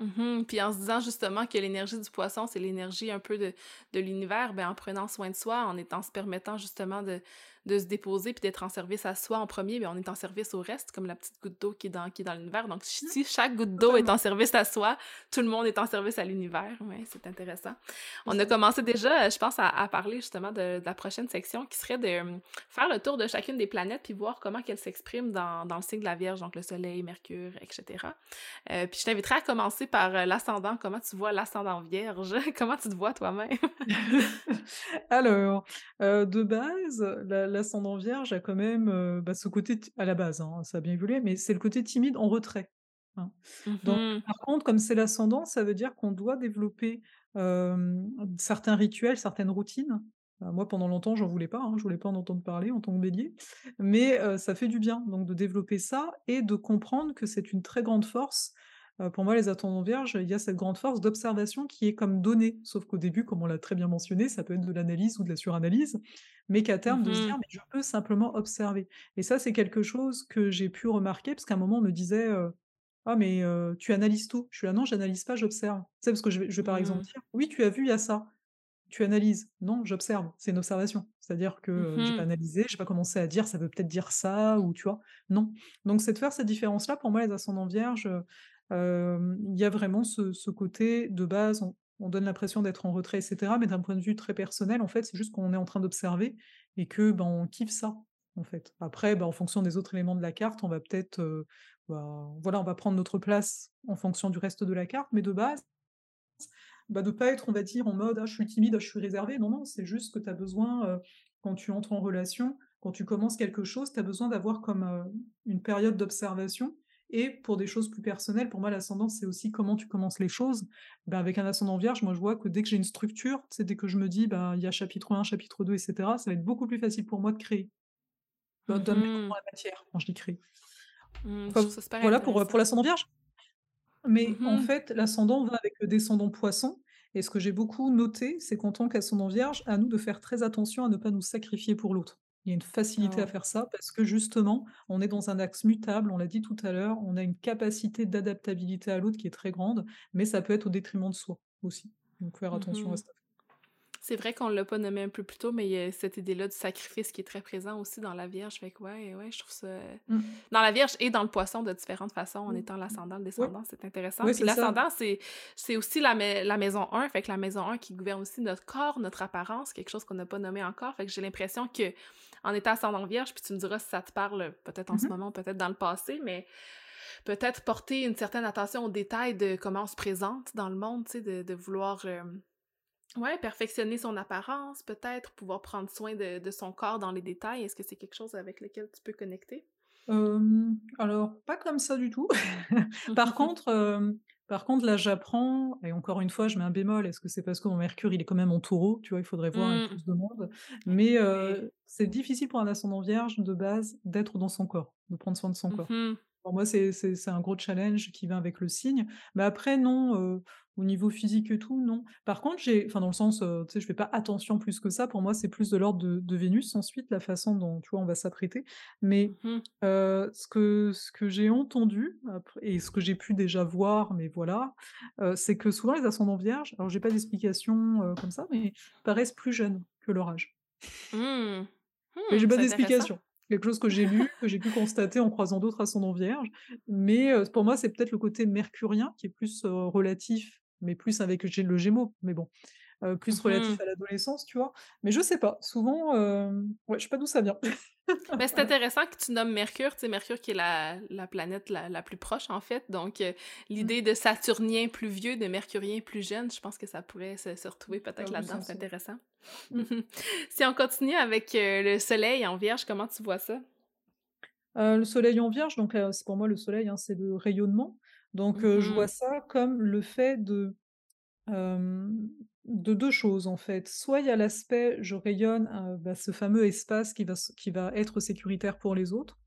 Mmh Puis en se disant justement que l'énergie du poisson, c'est l'énergie un peu de, de l'univers, ben en prenant soin de soi, en étant se permettant justement de, de se déposer puis d'être en service à soi en premier, bien, on est en service au reste, comme la petite goutte d'eau qui est dans, qui est dans l'univers. Donc, si chaque goutte d'eau est en service à soi, tout le monde est en service à l'univers. Oui, c'est intéressant. On a commencé déjà, je pense, à, parler justement de, la prochaine section qui serait de hum, faire le tour de chacune des planètes puis voir comment qu'elles s'expriment dans, dans, le signe de la Vierge, donc le Soleil, Mercure, etc. Euh, puis je t'inviterai à commencer par euh, l'ascendant. Comment tu vois l'ascendant Vierge? comment tu te vois toi-même? Alors, euh, de base, la, l'ascendant vierge a quand même, bah, ce côté à la base, hein, ça a bien évolué, mais c'est le côté timide en retrait, hein. Donc mmh par contre, comme c'est l'ascendant, ça veut dire qu'on doit développer, certains rituels, certaines routines. Bah, moi, pendant longtemps, j'en voulais pas, hein, je voulais pas en entendre parler en tant que bélier, mais ça fait du bien donc de développer ça et de comprendre que c'est une très grande force Heu, pour moi, les ascendants vierges, il y a cette grande force d'observation qui est comme donnée. Sauf qu'au début, comme on l'a très bien mentionné, ça peut être de l'analyse ou de la suranalyse, mais qu'à terme de se dire: mmh «Mais je peux simplement observer» et ça, c'est quelque chose que j'ai pu remarquer parce qu'à un moment, on me disait, heu: «Ah mais heu, tu analyses tout». Je suis là: «Non, j'analyse pas, j'observe». Sais, parce que je vais je vais par exemple Mmh. dire: «Oui, tu as vu, il y a ça». Tu analyses. Non, j'observe, c'est une observation. C'est-à-dire que, heu, j'ai pas Mmh analysé, j'ai pas commencé à dire: «Ça veut peut-être dire ça» ou tu vois? Non. Donc c'est de faire cette différence-là, pour moi, les ascendants vierges, il y a vraiment ce côté de base, on on donne l'impression d'être en retrait et cetera, mais d'un point de vue très personnel, en fait, c'est juste qu'on est en train d'observer et que, ben, on kiffe ça, en fait. Après, bah, en fonction des autres éléments de la carte, on va peut-être, bah, voilà, on va prendre notre place en fonction du reste de la carte, mais de base bah, de pas être, on va dire, en mode: «Ah, je suis timide, ah, je suis réservé». Non, non, c'est juste que tu as besoin, quand tu entres en relation, quand tu commences quelque chose, tu as besoin d'avoir comme, une période d'observation et pour des choses plus personnelles, pour moi, l'ascendant, c'est aussi comment tu commences les choses. Ben, avec un ascendant vierge, moi, je vois que dès que j'ai une structure, c'est dès que je me dis: «Ben, il y a chapitre 1, chapitre 2 et cetera», ça va être beaucoup plus facile pour moi de créer. Tu vois? Donne-moi Mmh la matière quand je dis créer. Mmh, Enfin, voilà pour, heu, pour l'ascendant vierge. Mais en Mmh fait, l'ascendant va avec le descendant Poisson et ce que j'ai beaucoup noté, c'est qu'en tant qu'ascendant Vierge, à nous de faire très attention à ne pas nous sacrifier pour l'autre. Il y a une facilité à Oh. faire ça parce que justement, on est dans un axe mutable, on l'a dit tout à l'heure, on a une capacité d'adaptabilité à l'autre qui est très grande, mais ça peut être au détriment de soi aussi. Donc faire attention à Mmh ça. C'est vrai qu'on l'a pas nommé un peu plus tôt, mais il y a cette idée-là du sacrifice qui est très présent aussi dans la Vierge. Fait que ouais, ouais, je trouve ça Mmh. dans la Vierge et dans le Poisson de différentes façons, en Mmh. étant l'ascendant, le descendant, c'est intéressant. Puis ça. l'ascendant, c'est aussi la, la maison un fait que la maison un qui gouverne aussi notre corps, notre apparence, quelque chose qu'on n'a pas nommé encore. Fait que j'ai l'impression que en étant ascendant Vierge, puis tu me diras si ça te parle peut-être en ce Mmh moment, peut-être dans le passé, mais peut-être porter une certaine attention aux détails de comment on se présente dans le monde, tu sais, de, de vouloir euh, Ouais, perfectionner son apparence, peut-être, pouvoir prendre soin de, de son corps dans les détails. Est-ce que c'est quelque chose avec lequel tu peux connecter? Alors pas comme ça du tout. Par contre, par contre là j'apprends et encore une fois je mets un bémol, est-ce que c'est parce que mon Mercure il est quand même en Taureau, tu vois? Il faudrait voir Mmh, plus de monde. Mais, c'est difficile pour un ascendant Vierge de base d'être dans son corps, de prendre soin de son corps. Mhm, Pour moi, c'est un gros challenge qui va avec le signe. Mais après, non, au niveau physique et tout, non. Par contre, j'ai enfin, dans le sens, heu, tu sais, je fais pas attention plus que ça. Pour moi, c'est plus de l'ordre de de Vénus ensuite, la façon dont, tu vois, on va s'apprêter. Mais, mhm, heu, ce que ce que j'ai entendu et ce que j'ai pu déjà voir, mais voilà, heu, c'est que souvent les ascendants vierges, alors j'ai pas d'explication, heu, comme ça, mais paraissent plus jeunes que leur âge. hmm, Mais hmm, j'ai pas d'explication. Quelque chose que j'ai lu, que j'ai pu constater en croisant d'autres ascendants vierges, mais pour moi, c'est peut-être le côté mercurien qui est plus, relatif, mais plus avec le Gémeaux, mais bon, plus relatif Mhm. à l'adolescence, tu vois? Mais je sais pas, souvent, hem, ouais, je sais pas d'où ça vient. Mais c'est Voilà. intéressant que tu nommes Mercure, tu sais, Mercure qui est la, la planète la, la plus proche, en fait. Donc, euh, Mmh. l'idée de Saturnien plus vieux, de Mercurien plus jeune, je pense que ça pourrait se, se Mmh, retrouver peut-être du là-dedans. C'est intéressant. Mmh. Si on continue avec euh, le Soleil en Vierge, comment tu vois ça? Le soleil en vierge, donc c'est pour moi le soleil, hein, c'est le rayonnement, donc je vois Mhm. ça comme le fait de Hem, de 2 choses en fait. Soit il y a l'aspect je rayonne, bah, ce fameux espace qui va qui va être sécuritaire pour les autres.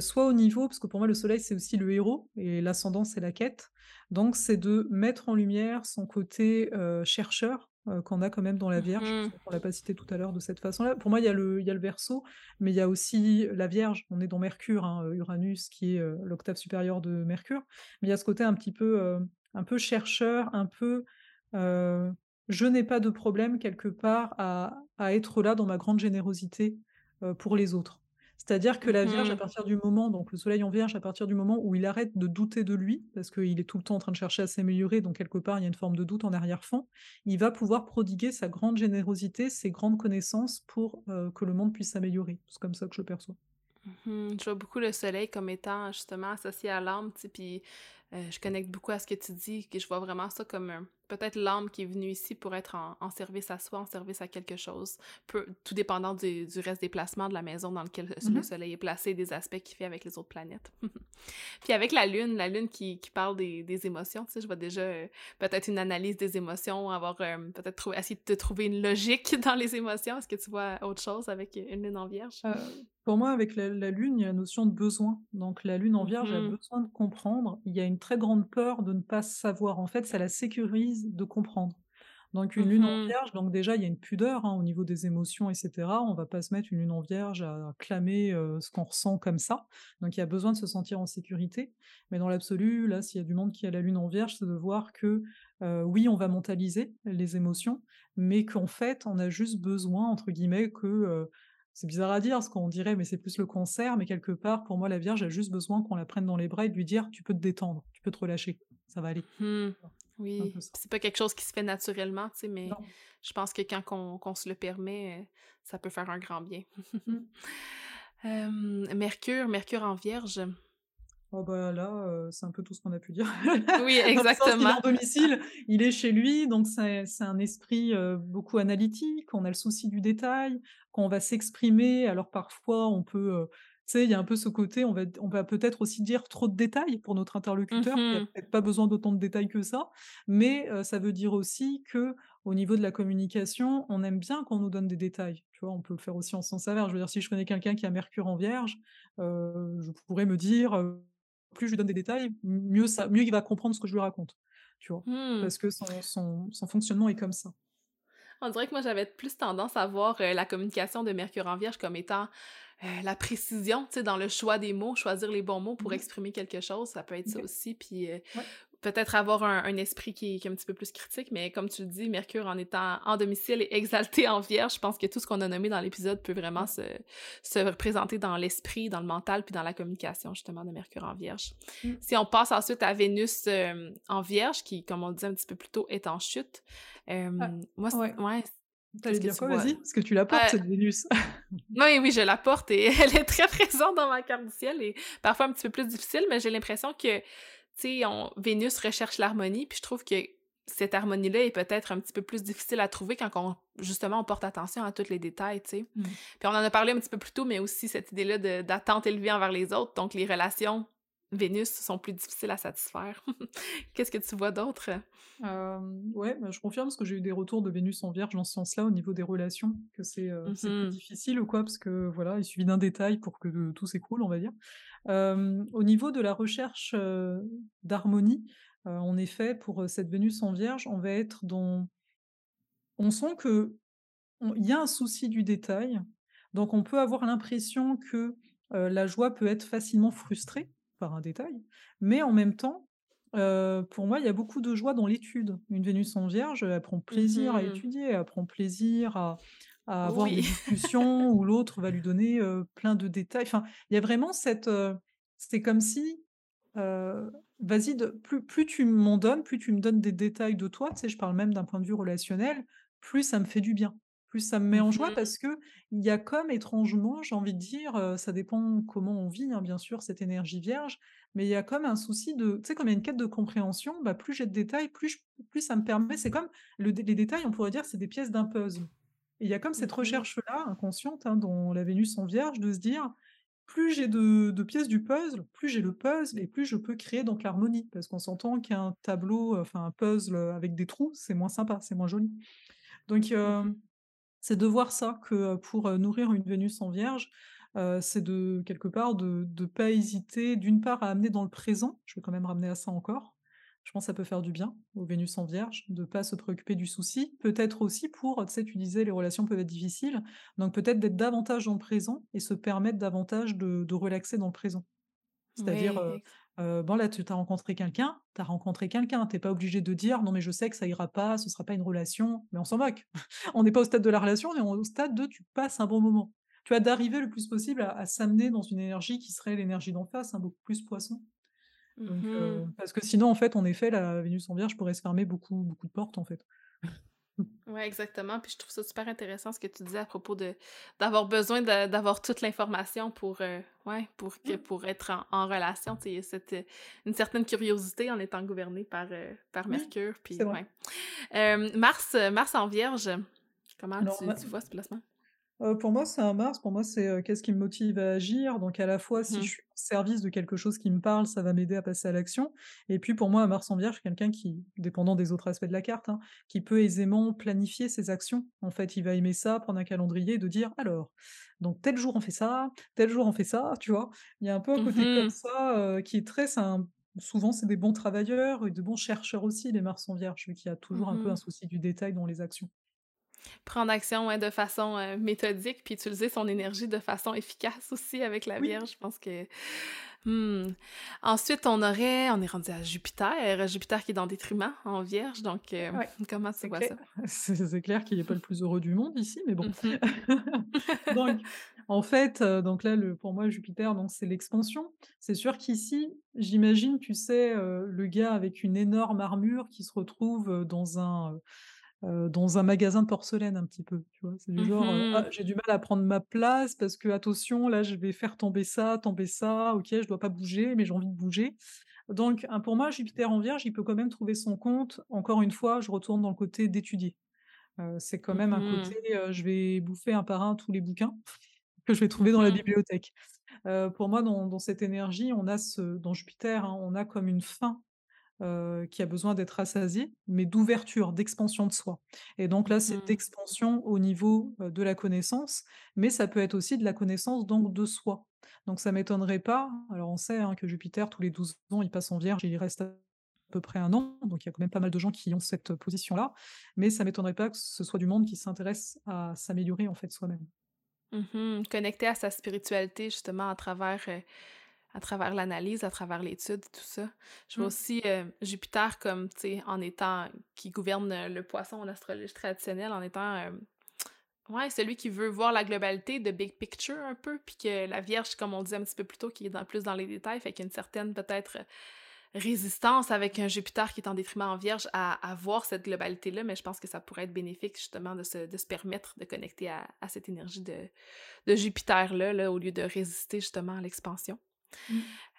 soit au niveau parce que pour moi le soleil c'est aussi le héros et l'ascendant c'est la quête, donc c'est de mettre en lumière son côté, heu, chercheur, heu, qu'on a quand même dans la Mmh Vierge, mh. c'est vrai qu'on l'a pas cité tout à l'heure de cette façon-là. Pour moi il y a le il y a le Verseau, mais il y a aussi la Vierge, on est dans Mercure, hein, heu, Uranus qui est, heu, l'octave supérieure de Mercure, mais il y a ce côté un petit peu, un peu chercheur, un peu, je n'ai pas de problème quelque part à à être là dans ma grande générosité, pour les autres. C'est-à-dire que Mmh la Vierge à mh. partir du moment donc le soleil en Vierge à partir du moment où il arrête de douter de lui, parce qu'il est tout le temps en train de chercher à s'améliorer donc quelque part il y a une forme de doute en arrière-fond, il va pouvoir prodiguer sa grande générosité, ses grandes connaissances pour, que le monde puisse s'améliorer. C'est comme ça que je le perçois. Mmh mh. Je vois beaucoup le soleil comme étant justement associé à l'âme, tu sais, puis, je connecte beaucoup à ce que tu dis, que je vois vraiment ça comme, heu, peut-être l'âme qui est venue ici pour être en en service à soi, en service à quelque chose, peu tout dépendant du du reste des placements de la maison dans lequel le mh. soleil est placé, des aspects qu'il fait avec les autres planètes. Puis avec la lune, la lune qui qui parle des des émotions, tu sais, je vois déjà, heu, peut-être une analyse des émotions, avoir, hem, peut-être essayer de trouver une logique dans les émotions. Est-ce que tu vois autre chose avec une lune en Vierge? Heu, pour moi avec la la lune, il y a la notion de besoin, donc la lune en Mmh Vierge a mh. besoin de comprendre. Il y a une très grande peur de ne pas savoir. En fait, ça la sécurise de comprendre. Donc une Mmh lune en mh. Vierge, donc déjà il y a une pudeur, hein, au niveau des émotions et cetera. On va pas se mettre une lune en Vierge à clamer, heu, ce qu'on ressent comme ça. Donc il y a besoin de se sentir en sécurité, mais dans l'absolu, là, s'il y a du monde qui a la lune en Vierge, c'est de voir que, heu, oui, on va mentaliser les émotions, mais qu'en fait, on a juste besoin entre guillemets que, heu c'est bizarre à dire ce qu'on dirait, mais c'est plus le concert, mais quelque part, pour moi, la Vierge a juste besoin qu'on la prenne dans les bras et de lui dire: «Tu peux te détendre, tu peux te relâcher, ça va aller». Mmh. Un Oui, c'est pas quelque chose qui se fait naturellement, tu sais, mais Non. je pense que quand qu'on se le permet, heu, ça peut faire un grand bien. Mmh. Hem, Mercure, Mercure en Vierge. Oh bah là, c'est un peu tout ce qu'on a pu dire. Oui, exactement. en domicile, il est chez lui, donc c'est un esprit, beaucoup analytique, on a le souci du détail, quand on va s'exprimer, alors parfois on peut, tu sais, il y a un peu ce côté, on va on va peut-être aussi dire trop de détails pour notre Mmh interlocuteur, qui a mh. peut-être pas besoin d'autant de détails que ça, mais ça veut dire aussi qu'au niveau de la communication, on aime bien qu'on nous donne des détails, tu vois? On peut le faire aussi en sens inverse, je veux dire si je connais quelqu'un qui a Mercure en Vierge, je pourrais me dire, «Plus je lui donne des détails, mieux ça mieux il va comprendre ce que je lui raconte», tu vois? Mmh. Parce que son son son fonctionnement est comme ça. On dirait que moi j'avais plus tendance à voir, heu, la communication de Mercure en Vierge comme étant, heu, la précision, tu sais, dans le choix des mots, choisir les bons mots pour Mmh mh. exprimer quelque chose, ça peut être ça aussi, puis, Ouais. Peut-être avoir un un esprit qui est qui est un petit peu plus critique, mais comme tu le dis, Mercure en étant en domicile et exalté en Vierge, je pense que tout ce qu'on a nommé dans l'épisode peut vraiment se se représenter dans l'esprit, dans le mental, puis dans la communication justement de Mercure en Vierge. Mmh. Si on passe ensuite à Vénus, hem, en Vierge qui, comme on le disait un petit peu plus tôt, est en chute, Ah, hem, moi ouais. ouais, Tu allais qu'est-ce que dire quoi? Vas-y, parce que tu la portes Heu cette Vénus. oui, oui, je la porte et elle est très présente dans ma carte du ciel et parfois un petit peu plus difficile, mais j'ai l'impression que, tu sais, on Vénus recherche l'harmonie, puis je trouve que cette harmonie-là est peut-être un petit peu plus difficile à trouver quand on justement, on porte attention à tous les détails, tu sais? Mmh. Puis on en a parlé un petit peu plus tôt, mais aussi cette idée-là d'attente élevée envers les autres, donc les relations Vénus sont plus difficiles à satisfaire. Qu'est-ce que tu vois d'autre? Hem, ouais, bah, je confirme parce que j'ai eu des retours de Vénus en Vierge dans ce sens-là, au niveau des relations, que c'est, Mmh plus mh. difficile ou quoi, parce que voilà, il suffit d'un détail pour que tout s'écroule, on va dire. Au niveau de la recherche, d'harmonie, en effet, pour, cette Vénus en Vierge, on va être dans on sent qu'on il y a un souci du détail, donc on peut avoir l'impression que, la joie peut être facilement frustrée par un détail, mais en même temps, pour moi, il y a beaucoup de joie dans l'étude. Une Vénus en Vierge, elle prend Mmh plaisir à mh. étudier, elle prend plaisir à à avoir des Oui. discussions où l'autre va lui donner, plein de détails. Enfin, il y a vraiment cette, c'est comme si, vas-y plus plus tu m'en donnes, plus tu me donnes des détails de toi, tu sais, je parle même d'un point de vue relationnel, plus ça me fait du bien, plus ça me met Mmh en joie mh. parce qu'il y a comme étrangement, j'ai envie de dire, ça dépend comment on vit, hein, bien sûr, cette énergie Vierge, mais il y a comme un souci de tu sais, comme il y a une quête de compréhension, bah, plus j'ai de détails, plus plus ça me permet c'est comme le les détails, on pourrait dire, c'est des pièces d'un puzzle et il y a comme cette Mmh mh. recherche-là, inconsciente, hein, dans la Vénus en Vierge, de se dire: «Plus j'ai de de pièces du puzzle, plus j'ai le puzzle et plus je peux créer donc l'harmonie». Parce qu'on s'entend qu'un tableau, enfin un puzzle, avec des trous, c'est moins sympa, c'est moins joli. Donc Mmh c'est de voir ça que, pour, nourrir une Vénus en Vierge, c'est de quelque part de de pas hésiter d'une part à amener dans le présent, je vais quand même ramener à ça encore. Je pense ça peut faire du bien aux Vénus en Vierge, de pas se préoccuper du souci. Peut-être aussi pour, tu sais, tu disais les relations peuvent être difficiles, donc peut-être d'être davantage dans le présent et se permettre davantage de de relaxer dans le présent. C'est-à-dire, Oui, bon là tu as rencontré quelqu'un, tu as rencontré quelqu'un, tu es pas obligé de dire: «Non mais je sais que ça ira pas, ce sera pas une relation», mais on s'en moque. On n'est pas au stade de la relation, on est au stade de tu passes un bon moment. Tu vois? D'arriver le plus possible à à s'amener dans une énergie qui serait l'énergie d'en face, hein, beaucoup plus Poisson. Donc mmh parce que sinon en fait, en effet, la Vénus en Vierge pourrait se fermer beaucoup beaucoup de portes en fait. Ouais, exactement. Puis je trouve ça super intéressant ce que tu disais à propos de d'avoir besoin d'avoir toute l'information pour euh, ouais, pour que pour être en, en relation, tu sais, il y a cette euh, une certaine curiosité en étant gouverné par euh, par Oui, Mercure, puis ouais. Euh, Mars Mars en Vierge, comment Alors tu, tu vois ce placement? Heu, pour moi, c'est un Mars. Pour moi, c'est, heu, qu'est-ce qui me motive à agir? Donc à la fois, si je Mhm. suis au service de quelque chose qui me parle, ça va m'aider à passer à l'action et puis pour moi, un Mars en Vierge, quelqu'un qui, dépendant des autres aspects de la carte, hein, qui peut aisément planifier ses actions. En fait, il va aimer ça, prendre un calendrier et de dire: «Alors, donc tel jour on fait ça, tel jour on fait ça», tu vois? Il y a un peu un côté comme Mhm. ça, heu, qui est très c'est un souvent, c'est des bons travailleurs et de bons chercheurs aussi, les Mars en Vierge, vu qu'il y a toujours un peu un Mhm. souci du détail dans les actions. Prendre action ouais, de façon euh, méthodique, puis utiliser son énergie de façon efficace aussi avec la Oui. Vierge. Je pense que Hmm. Ensuite, on aurait on est rendu à Jupiter, Jupiter qui est dans détriment en Vierge, donc Ouais, comment tu c'est vois clair. ça? C'est clair qu'il est pas le plus heureux du monde ici, mais bon. Mmh Donc, en fait, heu, donc là, le pour moi, Jupiter, donc c'est l'expansion. C'est sûr qu'ici, j'imagine, tu sais, le gars avec une énorme armure qui se retrouve, dans un, dans un magasin de porcelaine un petit peu, tu vois? C'est du genre, heu: «Ah, Mmh j'ai du mal à prendre ma place parce que attention, là, je vais faire tomber ça, tomber ça, OK, je dois pas bouger, mais j'ai envie de bouger». Donc, hein, pour moi, Jupiter en Vierge, il peut quand même trouver son compte. Encore une fois, je retourne dans le côté d'étudier. C'est quand même un côté, Mmh heu, je vais bouffer un par un tous les bouquins que je vais trouver dans la Mmh bibliothèque. Pour moi, dans dans cette énergie, on a ce dans Jupiter, hein, on a comme une faim, qui a besoin d'être rassasiée, mais d'ouverture, d'expansion de soi. Et donc là, c'est Mmh d'expansion au niveau, de la connaissance, mais ça peut être aussi de la connaissance donc de soi. Donc ça m'étonnerait pas alors on sait, hein, que Jupiter tous les 12 ans, il passe en Vierge et il reste à peu près un an, donc il y a quand même pas mal de gens qui ont cette position-là, mais ça m'étonnerait pas que ce soit du monde qui s'intéresse à s'améliorer en fait soi-même. Mmh Connecter à sa spiritualité justement à travers, à travers l'analyse, à travers l'étude, tout ça. Je vois Mmh. aussi, heu, Jupiter comme, tu sais, en étant qui gouverne, heu, le poisson en astrologie traditionnelle, en étant, hem, ouais, celui qui veut voir la globalité, de big picture un peu, puis que la Vierge, comme on disait un petit peu plus tôt, qui est dans plus dans les détails, fait qu'il y a une certaine peut-être résistance avec un Jupiter qui est en détriment en Vierge à, à voir cette globalité-là, mais je pense que ça pourrait être bénéfique justement de se, de se permettre de connecter à, à cette énergie de, de Jupiter-là, là, au lieu de résister justement à l'expansion.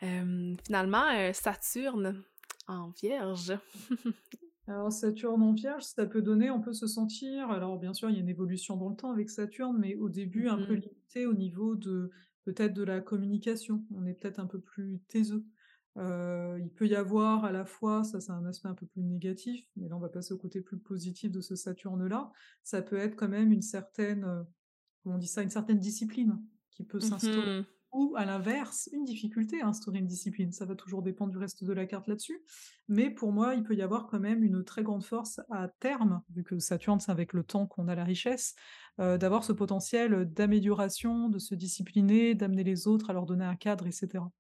Euh, finalement, euh, Saturne en Vierge. Alors Saturne en Vierge, ça peut donner on peut se sentir alors bien sûr, il y a une évolution dans le temps avec Saturne, mais au début un peu Mhm, limité au niveau de peut-être de la communication. On est peut-être un peu plus taiseux. Heu, il peut y avoir à la fois ça c'est un aspect un peu plus négatif, mais là on va passer au côté plus positif de ce Saturne-là. Ça peut être quand même une certaine, heu, comment on dit ça? Une certaine discipline qui peut s'instaurer. Ou à l'inverse, une difficulté à instaurer une discipline. Ça va toujours dépendre du reste de la carte là-dessus. Mais pour moi, il peut y avoir quand même une très grande force à terme, vu que Saturne, c'est avec le temps qu'on a la richesse, heu, d'avoir ce potentiel, d'amélioration, de se discipliner, d'amener les autres à leur donner un cadre et cetera.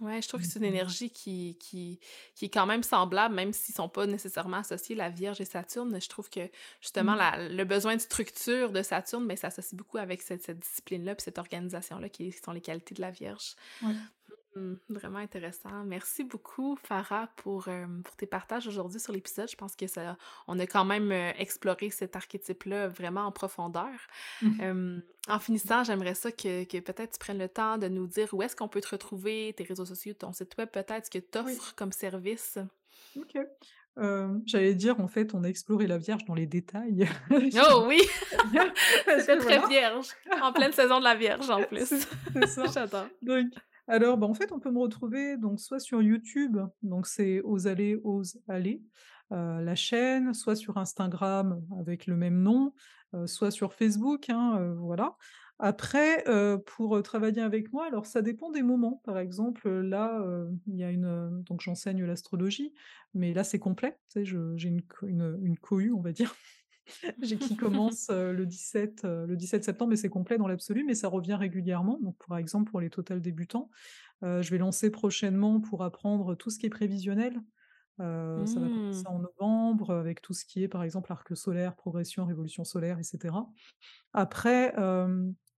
Ouais, je trouve que c'est une heu, énergie qui, qui, qui est quand même semblable, même s'ils sont pas nécessairement associés, la Vierge et Saturne. Je trouve que justement mmh, la, le besoin de structure de Saturne, mais ça s'associe beaucoup avec cette, cette discipline-là puis cette organisation-là qui sont les qualités de la Vierge. ouais. Hmm, vraiment intéressant. Merci beaucoup, Farah, pour, euh, pour tes partages aujourd'hui sur l'épisode. Je pense que ça, on a quand même euh, exploré cet archétype-là vraiment en profondeur. Mmh. Euh, en finissant, j'aimerais ça que, que peut-être tu prennes le temps de nous dire où est-ce qu'on peut te retrouver, tes réseaux sociaux, ton site web, peut-être ce que tu Oui, offres comme service. OK. J'allais dire, en fait, on a exploré la Vierge dans les détails. Oh oui! Que très voilà. vierge. En pleine saison de la Vierge, en plus. C'est c'est ça. J'adore. Donc alors, bah, en fait, on peut me retrouver donc soit sur YouTube, donc c'est Ose aller, ose aller, la chaîne, soit sur Instagram avec le même nom, soit sur Facebook, hein, voilà. Après, pour, travailler avec moi, alors ça dépend des moments. Par exemple, là, il y a une, donc j'enseigne l'astrologie, mais là c'est complet. Tu sais, j'ai une, une cohue, on va dire. J'ai qui commence, heu, le 17, heu, le 17 septembre et c'est complet dans l'absolu, mais ça revient régulièrement. Donc par exemple, pour les total débutants, heu, je vais lancer prochainement pour apprendre tout ce qui est prévisionnel. Ça va commencer Mmh. en novembre, avec tout ce qui est, par exemple, arc solaire, progression, révolution solaire et cetera. Après,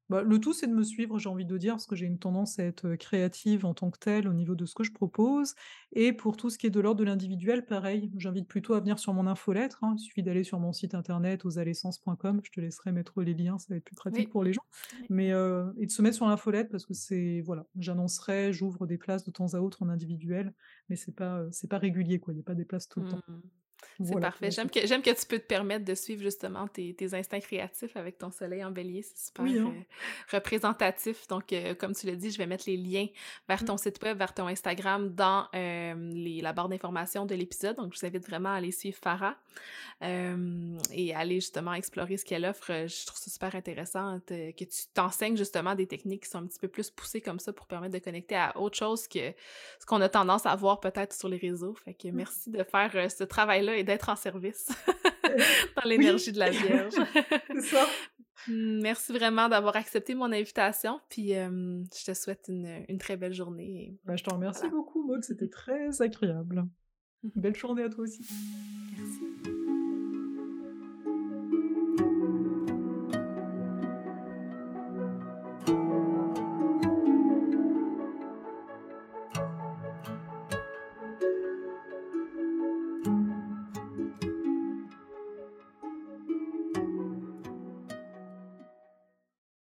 bah, le tout, c'est de me suivre, j'ai envie de dire, parce que j'ai une tendance à être, heu, créative en tant que telle, au niveau de ce que je propose et pour tout ce qui est de l'ordre de l'individuel, pareil, j'invite plutôt à venir sur mon infolettre, hein. Il suffit d'aller sur mon site internet osalessence.com, je te laisserai mettre les liens, ça va être plus pratique Oui. pour les gens. Oui. Mais, heu et de se mettre sur l'infolettre parce que c'est voilà, j'annoncerai, j'ouvre des places de temps à autre en individuel, mais c'est pas, heu, c'est pas régulier, quoi, il y a pas des places tout le Mmh. temps. C'est Voilà parfait. J'aime que j'aime que tu peux te permettre de suivre justement tes tes instincts créatifs avec ton soleil en bélier, c'est super, Oui, hein. représentatif. Donc, heu, comme tu l'as dit, je vais mettre les liens vers ton Mmh. site web, vers ton Instagram dans, les la barre d'informations de l'épisode. Donc, je vous invite vraiment à aller suivre Farah, et aller justement explorer ce qu'elle offre. Je trouve ça super intéressant que tu t'enseignes justement des techniques qui sont un petit peu plus poussées comme ça pour permettre de connecter à autre chose que ce qu'on a tendance à voir peut-être sur les réseaux. Fait que Mmh. merci de faire, ce travail-là et d'être en service dans Oui, l'énergie de la Vierge. c'est ça. Mmh, merci vraiment d'avoir accepté mon invitation, puis, hem, je te souhaite une, une très belle journée et Bah, je te remercie voilà. beaucoup Maud, c'était très agréable. Belle journée à toi aussi.